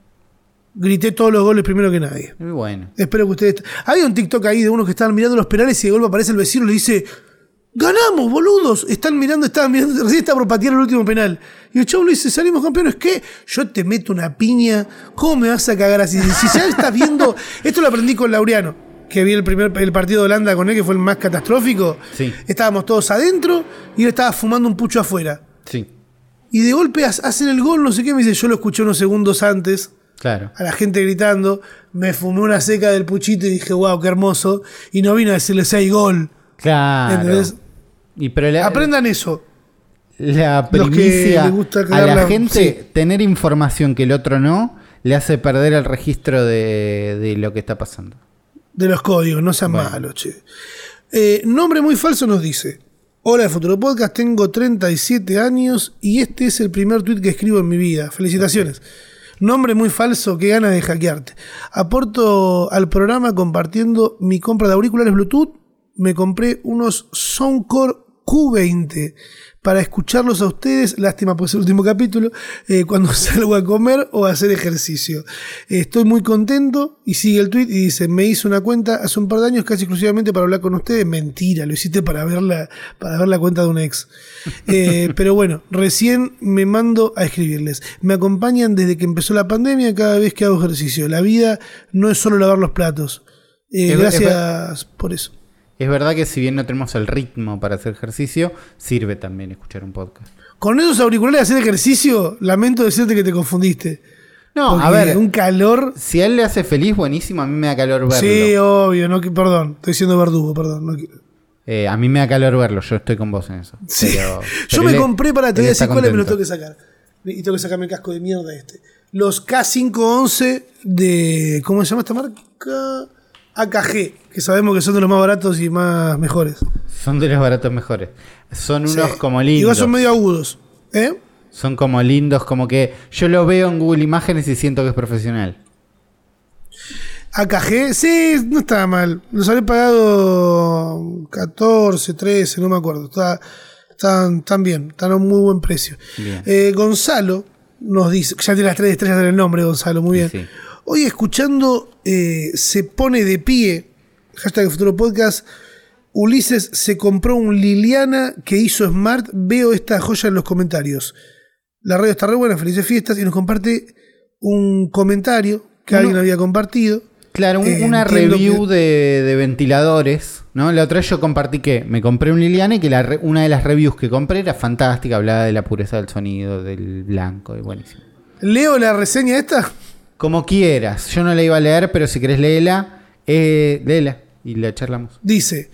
Grité todos los goles primero que nadie. Y bueno. Espero que ustedes. Había un TikTok ahí de unos que estaban mirando los penales y de golpe aparece el vecino y le dice: ¡Ganamos, boludos! Están mirando, estaban mirando, recién está por patear el último penal. Y el chavo le dice: Salimos campeones, ¿qué? Yo te meto una piña. ¿Cómo me vas a cagar así? Si ya estás viendo. Esto lo aprendí con Laureano, que vi el primer el partido de Holanda con él, que fue el más catastrófico. Sí. Estábamos todos adentro y él estaba fumando un pucho afuera. Sí, Y de golpe ha- hacen el gol, no sé qué, me dice, yo lo escuché unos segundos antes, claro. a la gente gritando, me fumé una seca del puchito y dije, wow, qué hermoso, y no vino a decirles hay gol. Claro. ¿Entendés? Y pero la, Aprendan eso. la primicia gusta a la la- gente, sí. tener información que el otro no, le hace perder el registro de, de lo que está pasando. De los códigos, no sean Bueno. malos, che. Eh, nombre muy falso nos dice. Hola de Futuro Podcast, tengo 37 años y este es el primer tweet que escribo en mi vida. Felicitaciones. Nombre muy falso, qué gana de hackearte. Aporto al programa compartiendo mi compra de auriculares Bluetooth. Me compré unos Soundcore Q20 para escucharlos a ustedes. Lástima por ese último capítulo. eh, cuando salgo a comer o a hacer ejercicio. Eh, estoy muy contento. Y sigue el tweet y dice: Me hice una cuenta hace un par de años casi exclusivamente para hablar con ustedes. Mentira, lo hiciste para ver la, para ver la cuenta de un ex. Eh, pero bueno, recién me mando a escribirles. Me acompañan desde que empezó la pandemia cada vez que hago ejercicio. La vida no es solo lavar los platos. Eh, gracias por eso. Es verdad que si bien no tenemos el ritmo para hacer ejercicio, sirve también escuchar un podcast. Con esos auriculares hacer ejercicio, lamento decirte que te confundiste. No, a Porque ver, Un calor. si a él le hace feliz, buenísimo, a mí me da calor verlo. Sí, obvio. No, perdón, estoy siendo verdugo, perdón. no Eh, a mí me da calor verlo, yo estoy con vos en eso. Sí. Pero- Yo pero me él- compré para, te voy a decir cuáles me los tengo que sacar. Y tengo que sacarme el casco de mierda este. Los K511 de. ¿Cómo se llama esta marca? AKG, que sabemos que son de los más baratos y más mejores. Son de los baratos mejores. Son unos Sí. como Igual lindos. son medio agudos. ¿Eh? Son como lindos, como que yo lo veo en Google Imágenes y siento que es profesional. AKG, sí, no estaba mal. Los había pagado 14, 13, no me acuerdo. Está, están, están bien, están a un muy buen precio. Bien. Eh, Gonzalo nos dice, ya tiene las tres estrellas en el nombre, Gonzalo, muy bien. Sí, sí. Hoy escuchando eh, Se pone de pie, hashtag Futuro Podcast, Ulises se compró un Liliana que hizo Smart, veo esta joya en los comentarios. La radio está re buena, felices fiestas, y nos comparte un comentario que Uno- alguien había compartido. Claro, un- Eh, una review que- de, de ventiladores, ¿no? La otra yo compartí que me compré un Liliana y que la re- una de las reviews que compré era fantástica, hablaba de la pureza del sonido, del blanco, y buenísimo. Leo la reseña esta. Como quieras, yo no la iba a leer, pero si querés léela, eh, léela y la charlamos. Dice,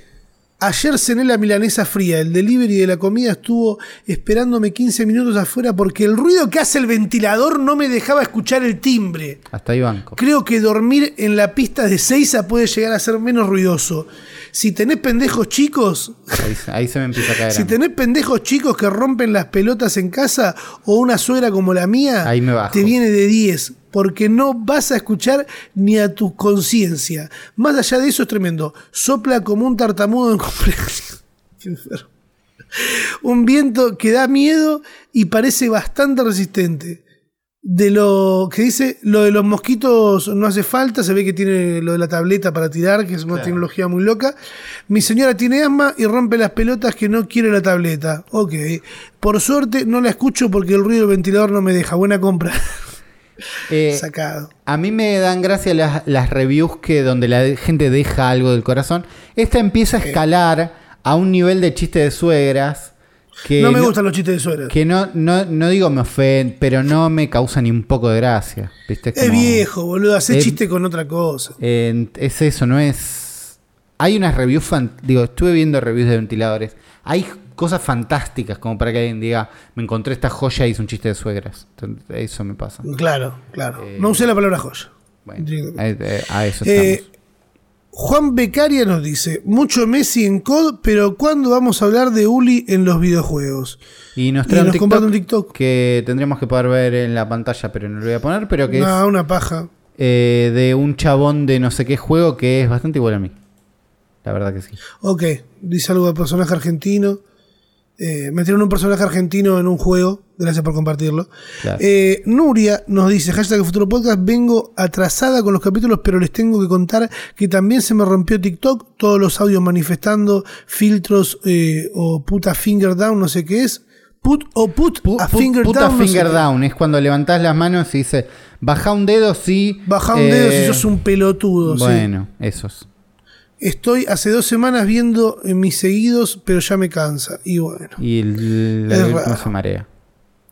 Ayer cené la milanesa fría. El delivery de la comida estuvo esperándome 15 minutos afuera porque el ruido que hace el ventilador no me dejaba escuchar el timbre. Hasta ahí banco. Creo que dormir en la pista de Seiza puede llegar a ser menos ruidoso. Si tenés pendejos chicos, Ahí, ahí se me empieza a caer. si tenés pendejos chicos que rompen las pelotas en casa o una suegra como la mía, Ahí me bajo. te viene de 10, porque no vas a escuchar ni a tu conciencia. Más allá de eso es tremendo. Sopla como un tartamudo en cumpleaños. Un viento que da miedo y parece bastante resistente. De lo que dice, lo de los mosquitos no hace falta, se ve que tiene lo de la tableta para tirar, que es una tecnología muy loca. Mi señora tiene asma y rompe las pelotas que no quiere la tableta. Ok. Por suerte no la escucho porque el ruido del ventilador no me deja. Buena compra. Eh, Sacado. A mí me dan gracia las, las reviews que donde la gente deja algo del corazón. Esta empieza a escalar a un nivel de chiste de suegras que no me gustan los chistes de suegra. que no, no, no digo me ofenden, pero no me causa ni un poco de gracia. ¿viste? Es como- viejo, boludo. Hace Es- chiste con otra cosa. Eh, es eso, no es. Hay unas reviews, fan- digo, estuve viendo reviews de ventiladores. Hay cosas fantásticas como para que alguien diga, me encontré esta joya y hice un chiste de suegras. Entonces, Eso me pasa. Claro, claro. no usé la palabra joya. Bueno, a, eh, a eso Eh, estamos. Juan Becaria nos dice, mucho Messi en COD, pero ¿cuándo vamos a hablar de Uli en los videojuegos? Y nos y trae un nos TikTok, un TikTok. que tendremos que poder ver en la pantalla, pero no lo voy a poner, pero que No, es una paja. eh, de un chabón de no sé qué juego que es bastante igual a mí. La verdad que sí. Ok, dice algo de personaje argentino. Eh, metieron un personaje argentino en un juego. Gracias por compartirlo. Claro. Eh, Nuria nos dice, hashtag Futuro Podcast, vengo atrasada con los capítulos, pero les tengo que contar que también se me rompió TikTok, todos los audios manifestando filtros eh, o puta finger down, no sé qué es. Put o put Pu- a finger puta down. no sé finger down. Es cuando levantás las manos y dice, baja un dedo si... Baja un dedo si eh, sos un pelotudo. sí. Bueno, esos. Estoy hace dos semanas viendo eh, mis seguidos, pero ya me cansa. Y bueno. Y el, raro. se marea.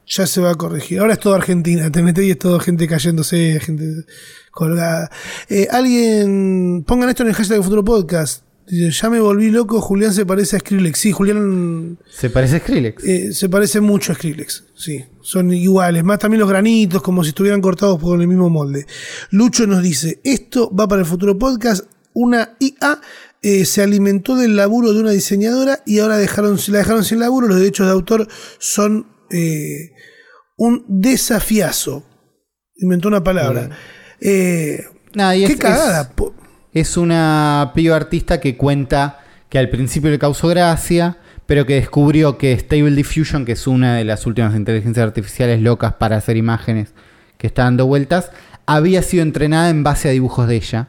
Ya se va a corregir. Ahora es todo Argentina. Te metes y es todo gente cayéndose, gente colgada. Eh, alguien, pongan esto en el hashtag de Futuro Podcast. Dice, ya me volví loco, Julián se parece a Skrillex. Sí, Julián Se parece a Skrillex. eh, se parece mucho a Skrillex. Sí, son iguales. Más también los granitos, como si estuvieran cortados por el mismo molde. Lucho nos dice, esto va para el Futuro Podcast. Una IA eh, se alimentó del laburo de una diseñadora y ahora dejaron, la dejaron sin laburo. Los derechos de autor son eh, un desafiazo. Inventó una palabra. Eh, Nada, y qué es- cagada. es- Es una piba artista que cuenta que al principio le causó gracia, pero que descubrió que Stable Diffusion, que es una de las últimas inteligencias artificiales locas para hacer imágenes que está dando vueltas, había sido entrenada en base a dibujos de ella.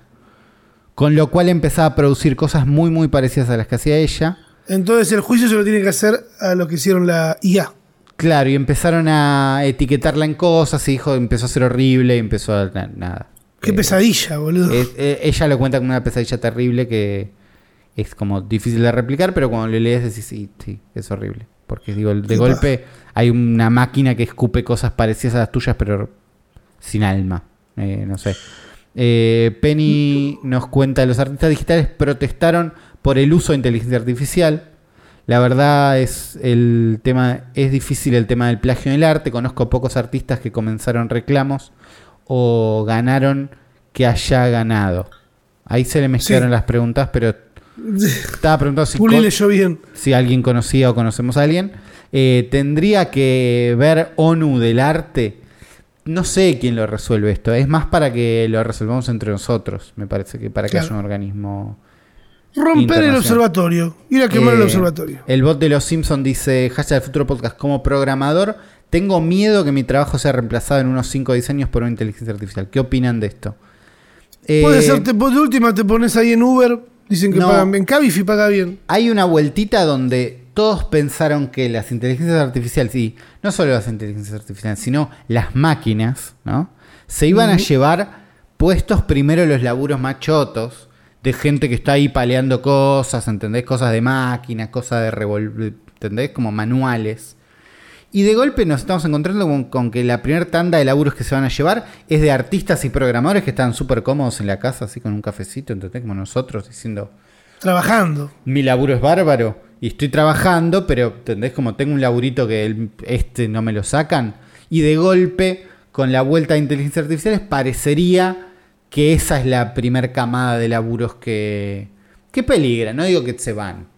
Con lo cual empezaba a producir cosas muy muy parecidas a las que hacía ella. Entonces el juicio se lo tiene que hacer a lo que hicieron la IA. Claro, y empezaron a etiquetarla en cosas y dijo, empezó a ser horrible y empezó a... na- nada. Qué Eh, pesadilla, boludo. Es- eh, ella lo cuenta como una pesadilla terrible que es como difícil de replicar, pero cuando le lees decís, sí, sí, es horrible. Porque digo, de golpe hay una máquina que escupe cosas parecidas a las tuyas, pero sin alma. Eh, no sé. Eh, Penny nos cuenta, los artistas digitales protestaron por el uso de inteligencia artificial. La verdad es el tema es difícil el tema del plagio en el arte. Conozco pocos artistas que comenzaron reclamos o ganaron que haya ganado. Ahí se le mezclaron Sí. las preguntas, pero estaba preguntando si, Juli con- leyó bien. si alguien conocía o conocemos a alguien. Eh, tendría que ver ONU del arte. No sé quién lo resuelve esto. Es más para que lo resolvamos entre nosotros, me parece que para que Claro. haya un organismo. Romper el observatorio. Ir a quemar el Eh, observatorio. El bot de los Simpsons dice, hashtag del futuro podcast, como programador, tengo miedo que mi trabajo sea reemplazado en unos 5 diseños por una inteligencia artificial. ¿Qué opinan de esto? Puede Eh, ser, te, de última te pones ahí en Uber. Dicen que No. pagan bien. Cabify paga bien. Hay una vueltita donde todos pensaron que las inteligencias artificiales, y no solo las inteligencias artificiales, sino las máquinas, ¿no? Se iban a llevar puestos primero los laburos machotos de gente que está ahí paleando cosas, ¿entendés? Cosas de máquinas, cosas de revolver, ¿entendés? Como manuales. Y de golpe nos estamos encontrando con, con que la primera tanda de laburos que se van a llevar es de artistas y programadores que están súper cómodos en la casa, así con un cafecito, ¿entendés? Como nosotros, diciendo, trabajando. Mi laburo es bárbaro y estoy trabajando, pero ¿entendés? Como tengo un laburito que el- este no me lo sacan. Y de golpe, con la vuelta de inteligencia artificial, parecería que esa es la primer camada de laburos que, que peligran. No digo que se van,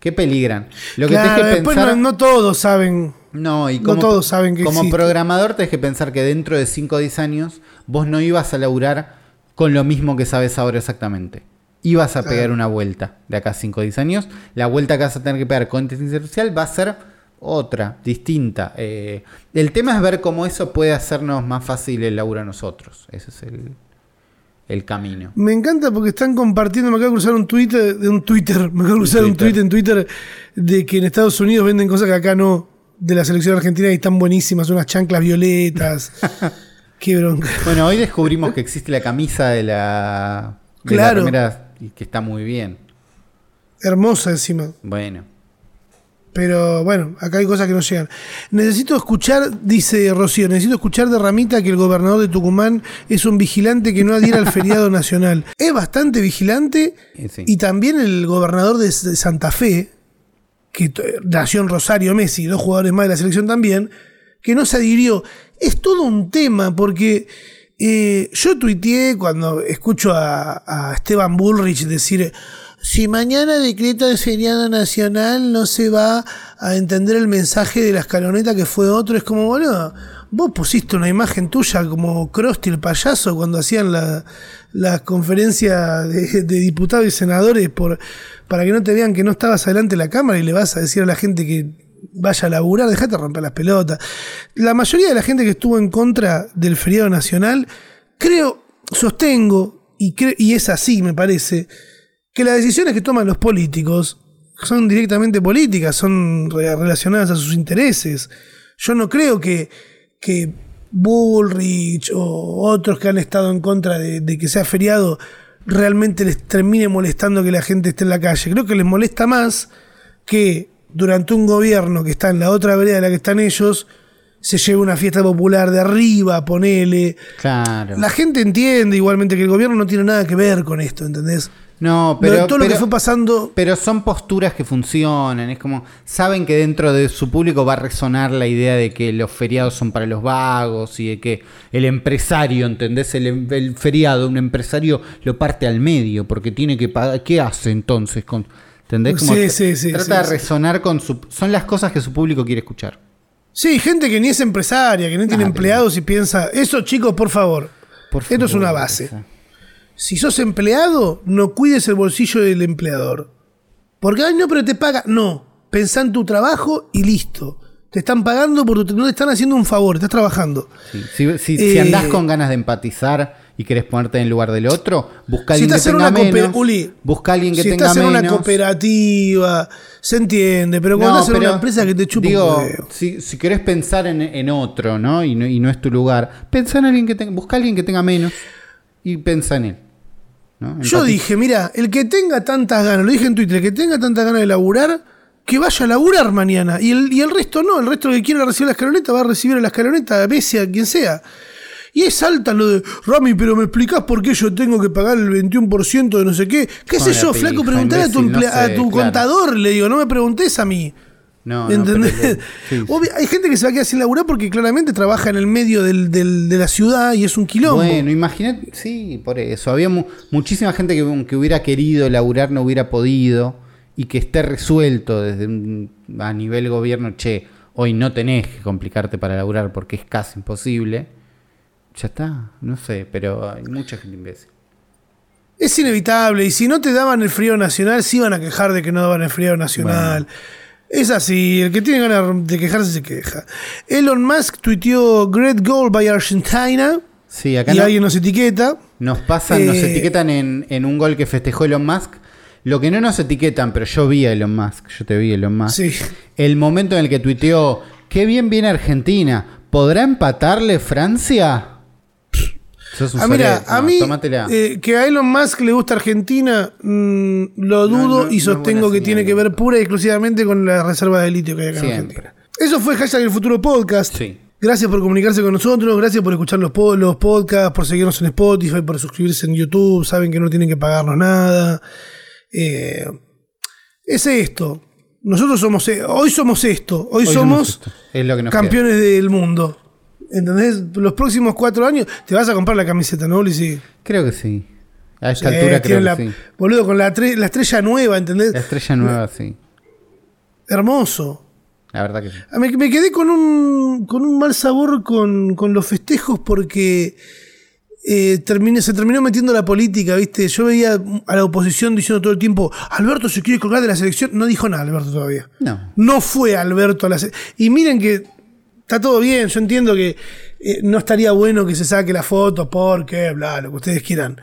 que peligran. Lo que Claro, tenés que después pensar. no, no todos saben. No, y No como, todos saben que como existe. programador tenés que pensar que dentro de 5 o 10 años vos no ibas a laburar con lo mismo que sabes ahora exactamente. Ibas a Claro. pegar una vuelta de acá a 5 o 10 años. La vuelta que vas a tener que pegar con inteligencia artificial va a ser otra, distinta. Eh, el tema es ver cómo eso puede hacernos más fácil el laburo a nosotros. Ese es el, el camino. Me encanta porque están compartiendo, me acabo de cruzar un tweet de un Twitter, me acabo de cruzar un Twitter. tweet en Twitter de que en Estados Unidos venden cosas que acá no, de la selección argentina y están buenísimas, unas chanclas violetas. Qué bronca. Bueno, hoy descubrimos que existe la camisa de la, de la Claro. Y que está muy bien. Hermosa encima. Bueno. Pero bueno, acá hay cosas que no llegan. Necesito escuchar, dice Rocío, necesito escuchar de Ramita que el gobernador de Tucumán es un vigilante que no adhiera al feriado nacional. Es bastante vigilante Eh, sí. y también el gobernador de, Santa Fe, que nació en Rosario Messi, dos jugadores más de la selección también, que no se adhirió. Es todo un tema porque eh, yo tuiteé cuando escucho a, a Esteban Bullrich decir, si mañana decreta el feriado nacional no se va a entender el mensaje de la escaloneta que fue otro, es como, boludo, vos pusiste una imagen tuya como Krusty el payaso cuando hacían la, las conferencias de, de diputados y senadores por, para que no te vean que no estabas adelante de la cámara y le vas a decir a la gente que vaya a laburar, dejate romper las pelotas. La mayoría de la gente que estuvo en contra del feriado nacional, creo, sostengo, y, y es así, me parece, que las decisiones que toman los políticos son directamente políticas, son re- relacionadas a sus intereses. Yo no creo que, que Bullrich o otros que han estado en contra de, de que sea feriado realmente les termine molestando que la gente esté en la calle. Creo que les molesta más que durante un gobierno que está en la otra vereda de la que están ellos, se lleve una fiesta popular de arriba, ponele. Claro. La gente entiende igualmente que el gobierno no tiene nada que ver con esto, ¿entendés? No, Pero pero, todo lo que fue pasando. pero son posturas que funcionan. Es como, saben que dentro de su público va a resonar la idea de que los feriados son para los vagos y de que el empresario, ¿entendés? El, em- el feriado, un empresario lo parte al medio porque tiene que pagar. ¿Qué hace entonces? Con, ¿Entendés? Como Sí, sí, sí, Trata sí, de resonar con su. Son las cosas que su público quiere escuchar. Sí, gente que ni es empresaria, que no tiene Dale. empleados y piensa, eso chicos, por favor. Por Esto es una base. esa. Si sos empleado, no cuides el bolsillo del empleador. Porque, ay, no, pero te paga. No, pensá en tu trabajo y listo. Te están pagando porque no te están haciendo un favor, estás trabajando. Sí. Si, si- si Eh, andás con ganas de empatizar y querés ponerte en el lugar del otro, busca Si alguien que tenga menos. Uli, busca alguien que si tenga estás en una cooperativa, se entiende, pero cuando No, estás en una empresa que te chupa digo, un si, si querés pensar en, en otro, ¿no? Y, ¿no? y no es tu lugar, pensá en alguien que tenga, busca alguien que tenga menos y piensa en él. ¿no? Yo dije, mira, el que tenga tantas ganas, lo dije en Twitter, el que tenga tantas ganas de laburar, que vaya a laburar mañana. Y el, y el resto no, el resto que quiera recibir la escaloneta va a recibir a la escaloneta, a Messi, a quien sea. Y es alta lo de, Rami, pero me explicás por qué yo tengo que pagar el 21% de no sé qué. ¿Qué sé yo, pija, flaco? Preguntale a tu, no a tu claro. contador, le digo, no me preguntes a mí. No, no, ¿Entendés? pero- sí, sí. Obvio, hay gente que se va a quedar sin laburar porque claramente trabaja en el medio del- del- de la ciudad y es un quilombo. Bueno, imagínate, sí, por eso. Había mu- muchísima gente que, que hubiera querido laburar, no hubiera podido, y que esté resuelto desde un- a nivel gobierno, che, hoy no tenés que complicarte para laburar porque es casi imposible. Ya está, no sé, pero hay mucha gente imbécil. Es inevitable, y si no te daban el frío nacional, sí iban a quejar de que no daban el frío nacional. Es así, el que tiene ganas de quejarse se queja. Elon Musk tuiteó Great Goal by Argentina Sí, acá y no- alguien nos etiqueta. nos pasan, nos Eh, etiquetan en, en un gol que festejó Elon Musk. Lo que no nos etiquetan, pero yo vi a Elon Musk, yo te vi Elon Musk. Sí. El momento en el que tuiteó, qué bien viene Argentina, ¿podrá empatarle Francia? Sos Ah, mira, a mí eh, que a Elon Musk le gusta Argentina, mm, lo dudo no, no y sostengo que tiene que ver pura y exclusivamente con la reserva de litio que hay acá en. Argentina. Eso fue hashtag el futuro podcast. Sí. Gracias por comunicarse con nosotros, gracias por escuchar los, los podcasts, por seguirnos en Spotify, por suscribirse en YouTube, saben que no tienen que pagarnos nada. Eh, es esto. Nosotros somos, e- hoy somos esto, hoy, Hoy somos, esto. Es lo que nos campeones del mundo. ¿Entendés? Los próximos cuatro años te vas a comprar la camiseta, ¿no, Ulises? Creo que sí. A esta Eh, altura creo que sí. Boludo, con la, tre- la estrella nueva, ¿entendés? La estrella nueva, sí. Hermoso. La verdad que sí. Ah, Me, me quedé con un, con un mal sabor con, con los festejos porque eh, terminé- se terminó metiendo la política, ¿viste? Yo veía a la oposición diciendo todo el tiempo, Alberto se quiere colgar de la selección. No dijo nada Alberto todavía. No. No fue Alberto a la selección. Y miren que está todo bien, yo entiendo que eh, no estaría bueno que se saque la foto porque, bla, lo que ustedes quieran.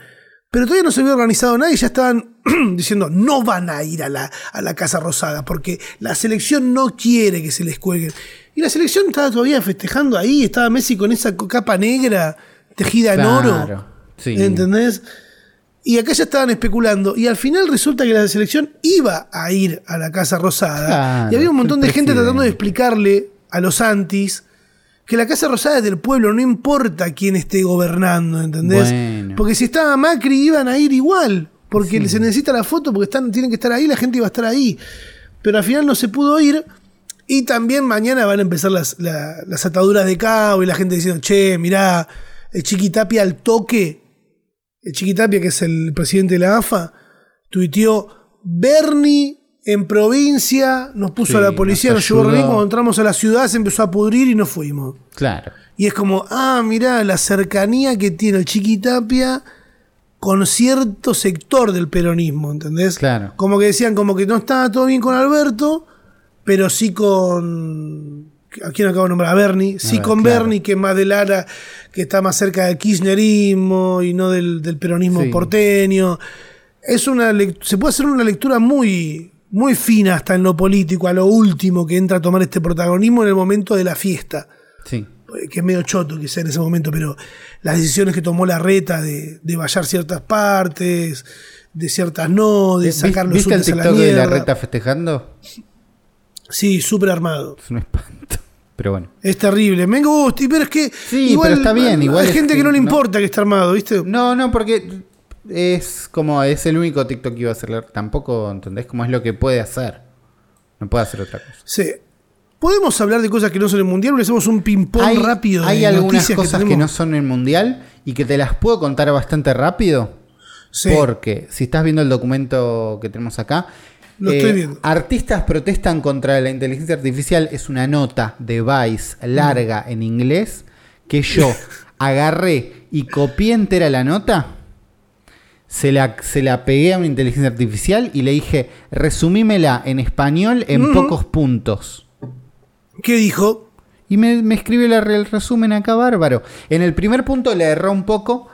Pero todavía no se había organizado nada y ya estaban diciendo, no van a ir a la, a la Casa Rosada porque la selección no quiere que se les cuelguen. Y la selección estaba todavía festejando ahí, estaba Messi con esa capa negra tejida en oro. sí. ¿Entendés? Y acá ya estaban especulando. Y al final resulta que la selección iba a ir a la Casa Rosada. Claro, y había un montón de gente tratando de explicarle a los antis que la Casa Rosada es del pueblo, no importa quién esté gobernando, ¿entendés? Bueno. Porque si estaba Macri iban a ir igual. Porque se necesita la foto, porque están, tienen que estar ahí, la gente iba a estar ahí. Pero al final no se pudo ir. Y también mañana van a empezar las, la- las ataduras de cabo y la gente diciendo, che, mirá, el Chiquitapia al toque el Chiquitapia, que es el presidente de la AFA, tuiteó Bernie en provincia, nos puso Sí, a la policía, nos nos, llevó re bien, cuando entramos a la ciudad se empezó a pudrir y nos fuimos. Claro. Y es como, ah, mirá, la cercanía que tiene el Chiquitapia con cierto sector del peronismo, ¿entendés? Claro. Como que decían, como que no estaba todo bien con Alberto, pero sí con. ¿A quién acabo de nombrar? A Bernie. Sí, ver, con claro. Bernie, que es más del ala, que está más cerca del kirchnerismo y no del, del peronismo Sí. porteño. Es una se puede hacer una lectura muy, muy fina hasta en lo político, a lo último que entra a tomar este protagonismo en el momento de la fiesta Sí. que es medio choto quizá en ese momento, pero las decisiones que tomó la reta de, de vallar ciertas partes, de ciertas no, de sacar los ¿Viste el útiles a la TikTok de la reta festejando? Sí, súper armado. Es un espanto. Pero bueno. Es terrible. Me gusta, pero es que. Sí, pero está bien, igual Hay gente que, que no le no- importa que esté armado, ¿viste? No, no, porque es como es el único TikTok que iba a hacer. Tampoco, ¿entendés? Como es lo que puede hacer. No puede hacer otra cosa. Sí. ¿Podemos hablar de cosas que no son el mundial o le hacemos un ping-pong rápido de hay algunas cosas que, no son el mundial y que te las puedo contar bastante rápido. Sí. Porque si estás viendo el documento que tenemos acá, eh, Lo estoy viendo. artistas protestan contra la inteligencia artificial. Es una nota de Vice larga en inglés que yo agarré y copié entera la nota. Se la, se la pegué a una inteligencia artificial y le dije, resumímela en español en pocos puntos. ¿Qué dijo? Y me, me escribe la- el resumen acá bárbaro. En el primer punto le erró un poco.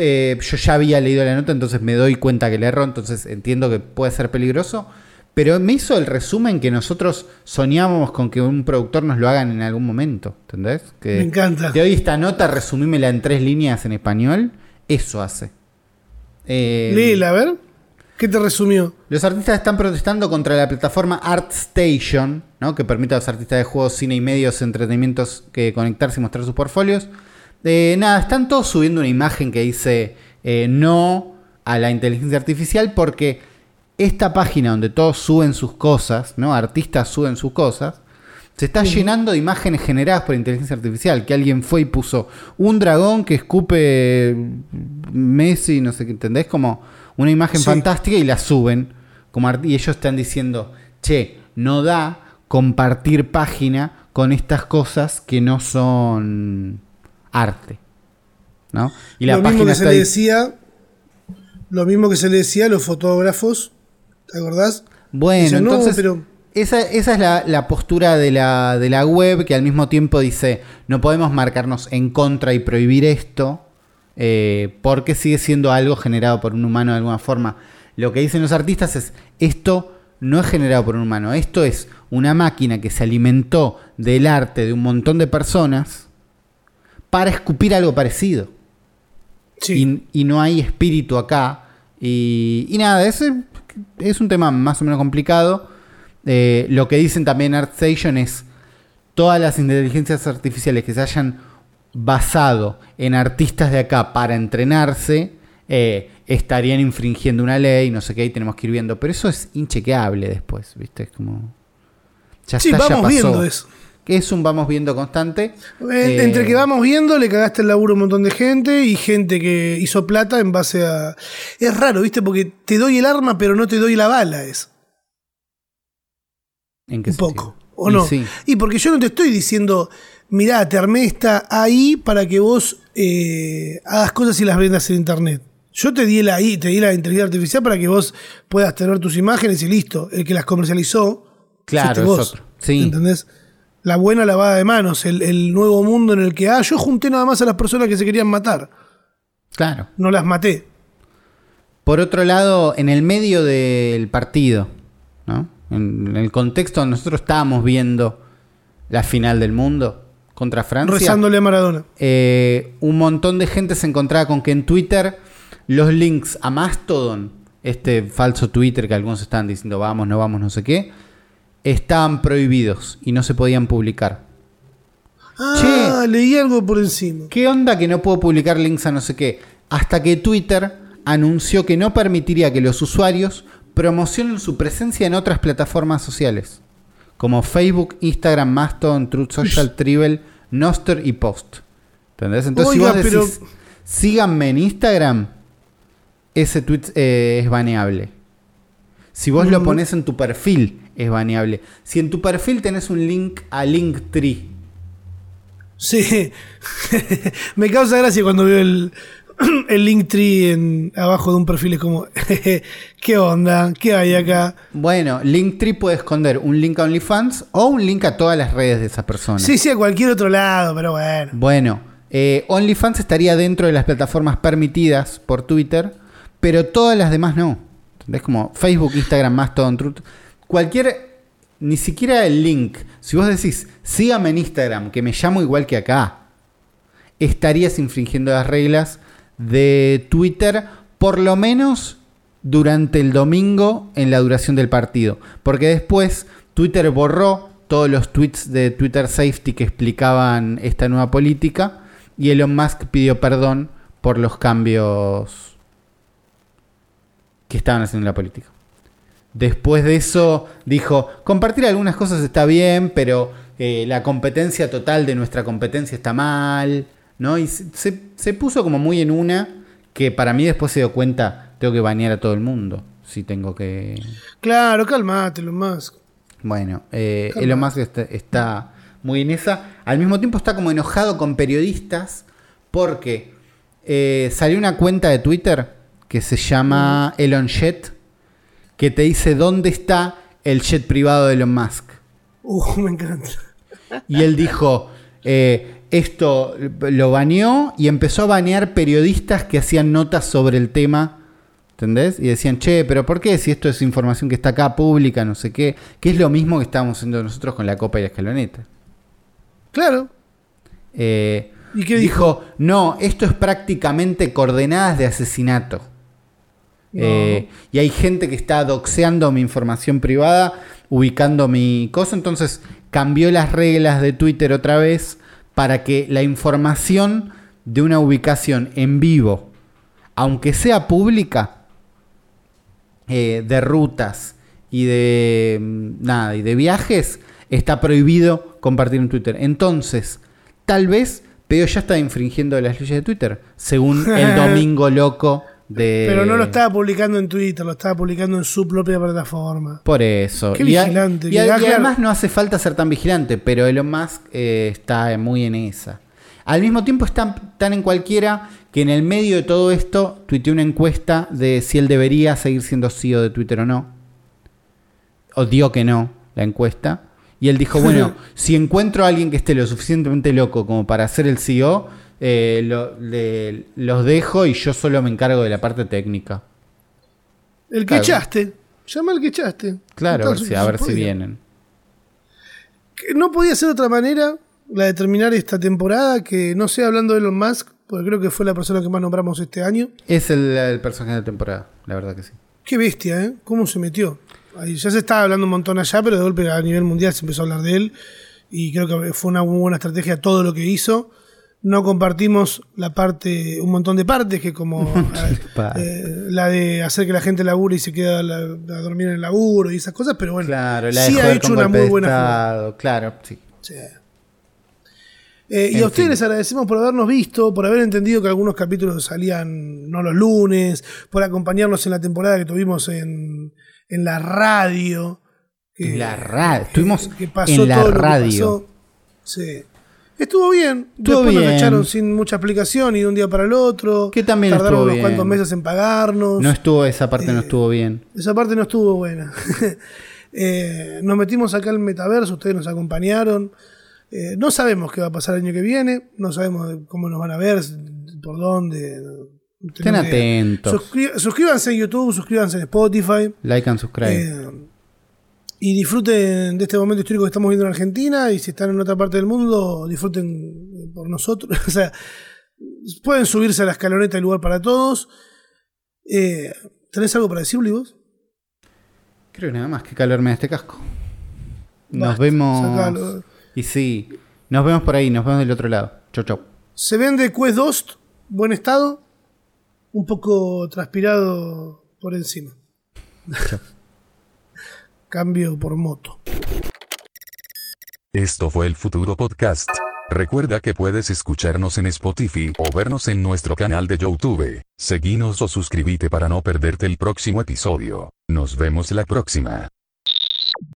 eh, yo ya había leído la nota, entonces me doy cuenta que le erró, entonces entiendo que puede ser peligroso. Pero me hizo el resumen que nosotros soñábamos con que un productor nos lo hagan en algún momento. ¿Entendés? Que Me encanta. Te doy esta nota, resumímela en tres líneas en español. Eso hace. Eh, Léela, a ver. ¿Qué te resumió? los artistas están protestando contra la plataforma ArtStation, ¿no? que permite a los artistas de juegos, cine y medios, entretenimientos que conectarse y mostrar sus portfolios. Eh, nada, están todos subiendo una imagen que dice eh, no a la inteligencia artificial porque esta página donde todos suben sus cosas, ¿no? artistas suben sus cosas, se está llenando de imágenes generadas por inteligencia artificial. Que alguien fue y puso un dragón que escupe Messi, no sé qué, ¿entendés? Como una imagen Sí. fantástica y la suben. Como y ellos están diciendo, che, no da compartir página con estas cosas que no son arte. ¿No? Y la lo mismo que se le decía. Lo mismo que se le decía a los fotógrafos. ¿Te acordás? Bueno, Dicen, "No, entonces pero- esa, esa es la, la postura de la, de la web que al mismo tiempo dice, no podemos marcarnos en contra y prohibir esto, eh, porque sigue siendo algo generado por un humano de alguna forma. Lo que dicen los artistas es, esto no es generado por un humano, esto es una máquina que se alimentó del arte de un montón de personas para escupir algo parecido Sí. y, y no hay espíritu acá. Y, y nada, es, es un tema más o menos complicado. Eh, lo que dicen también ArtStation es todas las inteligencias artificiales que se hayan basado en artistas de acá para entrenarse, eh, estarían infringiendo una ley, no sé qué, y tenemos que ir viendo. Pero eso es inchequeable después, ¿viste? Es como. Ya Sí, está, ya vamos pasó. viendo eso. Que es un vamos viendo constante. Eh, Entre que vamos viendo, le cagaste el laburo a un montón de gente y gente que hizo plata en base a. Es raro, ¿viste? Porque te doy el arma, pero no te doy la bala, es. ¿En qué Un sentido? poco. ¿O Y no? sí. Y porque yo no te estoy diciendo, mirá, te armé esta ahí para que vos eh, hagas cosas y las vendas en internet. Yo te di la ahí, te di la inteligencia artificial para que vos puedas tener tus imágenes y listo. El que las comercializó. Claro, vos. otro. Sí. ¿Entendés? La buena lavada de manos, el, el nuevo mundo en el que, ah, yo junté nada más a las personas que se querían matar. Claro. No las maté. Por otro lado, en el medio del partido, ¿no? En el contexto nosotros estábamos viendo la final del mundo contra Francia, Rezándole a Maradona. eh, un montón de gente se encontraba con que en Twitter los links a Mastodon, este falso Twitter que algunos estaban diciendo vamos, no vamos, no sé qué, estaban prohibidos y no se podían publicar. Ah, leí algo por encima. ¿Qué onda que no puedo publicar links a no sé qué? Hasta que Twitter anunció que no permitiría que los usuarios promocionen su presencia en otras plataformas sociales, como Facebook, Instagram, Mastodon, Truth Social, Tribble, Noster y Post. ¿Entendés? Entonces, Oiga, si vos pero- decís, síganme en Instagram, ese tweet eh, es baneable. Si vos lo Mm. pones en tu perfil, es baneable. Si en tu perfil tenés un link a Linktree, Sí. Me causa gracia cuando veo el, el Linktree en, abajo de un perfil. Es como, ¿qué onda? ¿Qué hay acá? Bueno, Linktree puede esconder un link a OnlyFans o un link a todas las redes de esa persona. Sí, sí, a cualquier otro lado, pero bueno. Bueno, eh, OnlyFans estaría dentro de las plataformas permitidas por Twitter, pero todas las demás no. ¿Entendés? Como Facebook, Instagram, Mastodon, Truth. Cualquier, ni siquiera el link. Si vos decís, sígame en Instagram, que me llamo igual que acá, estarías infringiendo las reglas de Twitter, por lo menos durante el domingo en la duración del partido. Porque después Twitter borró todos los tweets de Twitter Safety que explicaban esta nueva política y Elon Musk pidió perdón por los cambios que estaban haciendo en la política. Después de eso dijo, compartir algunas cosas está bien, pero eh, la competencia total de nuestra competencia está mal, ¿no? Y se, se- se puso como muy en una que para mí después se dio cuenta, tengo que bañar a todo el mundo, si tengo que... Claro, calmate, lo más. Bueno, eh. Elon Musk está, está muy en esa. Al mismo tiempo está como enojado con periodistas porque eh, salió una cuenta de Twitter que se llama Elon Jet que te dice dónde está el jet privado de Elon Musk. Uh, me encanta. Y él dijo, eh, esto lo baneó y empezó a banear periodistas que hacían notas sobre el tema. ¿Entendés? Y decían, che, pero ¿por qué si esto es información que está acá pública, no sé qué? Que es lo mismo que estábamos haciendo nosotros con la copa y la escaloneta. Claro. Eh, ¿Y qué dijo? No, esto es prácticamente coordenadas de asesinato. No. Eh, y hay gente que está doxeando mi información privada, ubicando mi cosa. Entonces cambió las reglas de Twitter otra vez para que la información de una ubicación en vivo, aunque sea pública, eh, de rutas y de mm, nada y de viajes, está prohibido compartir en Twitter. Entonces, tal vez Pero ya está infringiendo las leyes de Twitter, según el domingo loco de... Pero no lo estaba publicando en Twitter, lo estaba publicando en su propia plataforma. Por eso. Qué y, a- vigilante, y a- además no hace falta ser tan vigilante, pero Elon Musk eh, está muy en esa. Al mismo tiempo están tan en cualquiera que en el medio de todo esto tuiteó una encuesta de si él debería seguir siendo CEO de Twitter o no. O dio que no, la encuesta. Y él dijo, bueno, si encuentro a alguien que esté lo suficientemente loco como para ser el CEO, eh, lo- los dejo y yo solo me encargo de la parte técnica. El que Claro. echaste. Llama al que echaste. Claro, a ver si, a ver si podía. vienen. Que No podía ser otra manera la de terminar esta temporada que no sea hablando de Elon Musk, porque creo que fue la persona que más nombramos este año. Es el, el personaje de la temporada, la verdad que sí. Qué bestia, ¿eh? ¿Cómo se metió? Ahí ya se estaba hablando un montón allá, pero de golpe a nivel mundial se empezó a hablar de él. Y creo que fue una muy buena estrategia todo lo que hizo. No compartimos la parte, un montón de partes que como eh, eh, la de hacer que la gente labure y se queda a, la- a dormir en el laburo y esas cosas, pero bueno, Claro, la de sí ha hecho una muy buena jugada. Estado, Claro, sí. Sí. Eh, y a ustedes les agradecemos por habernos visto, por haber entendido que algunos capítulos salían no los lunes, por acompañarnos en la temporada que tuvimos en, en la radio. que- la radio. Estuvimos que pasó en la todo lo que radio. pasó. Sí. Estuvo bien. Estuvo Después nos bien. echaron sin mucha explicación y de un día para el otro. Que también Tardaron estuvo unos bien. cuantos meses en pagarnos. No estuvo, esa parte no Eh, estuvo bien. Esa parte no estuvo buena. Eh, nos metimos acá al metaverso, ustedes nos acompañaron. Eh, no sabemos qué va a pasar el año que viene, no sabemos cómo nos van a ver, por dónde. Estén atentos. Suscríbanse en YouTube, suscríbanse en Spotify. Like and subscribe. Eh, y disfruten de este momento histórico que estamos viviendo en Argentina. Y si están en otra parte del mundo, disfruten por nosotros. o sea, pueden subirse a la escaloneta, hay lugar para todos. Eh, ¿Tenés algo para decir, vos? Creo que nada más que calor me da este casco. Nos Basta, vemos. sacalo. Y sí, nos vemos por ahí, nos vemos del otro lado. Chau, chau. Se vende Quest 2, buen estado, un poco transpirado por encima. Cambio por moto. Esto fue el futuro podcast. Recuerda que puedes escucharnos en Spotify o vernos en nuestro canal de YouTube. Seguinos o suscríbete para no perderte el próximo episodio. Nos vemos la próxima.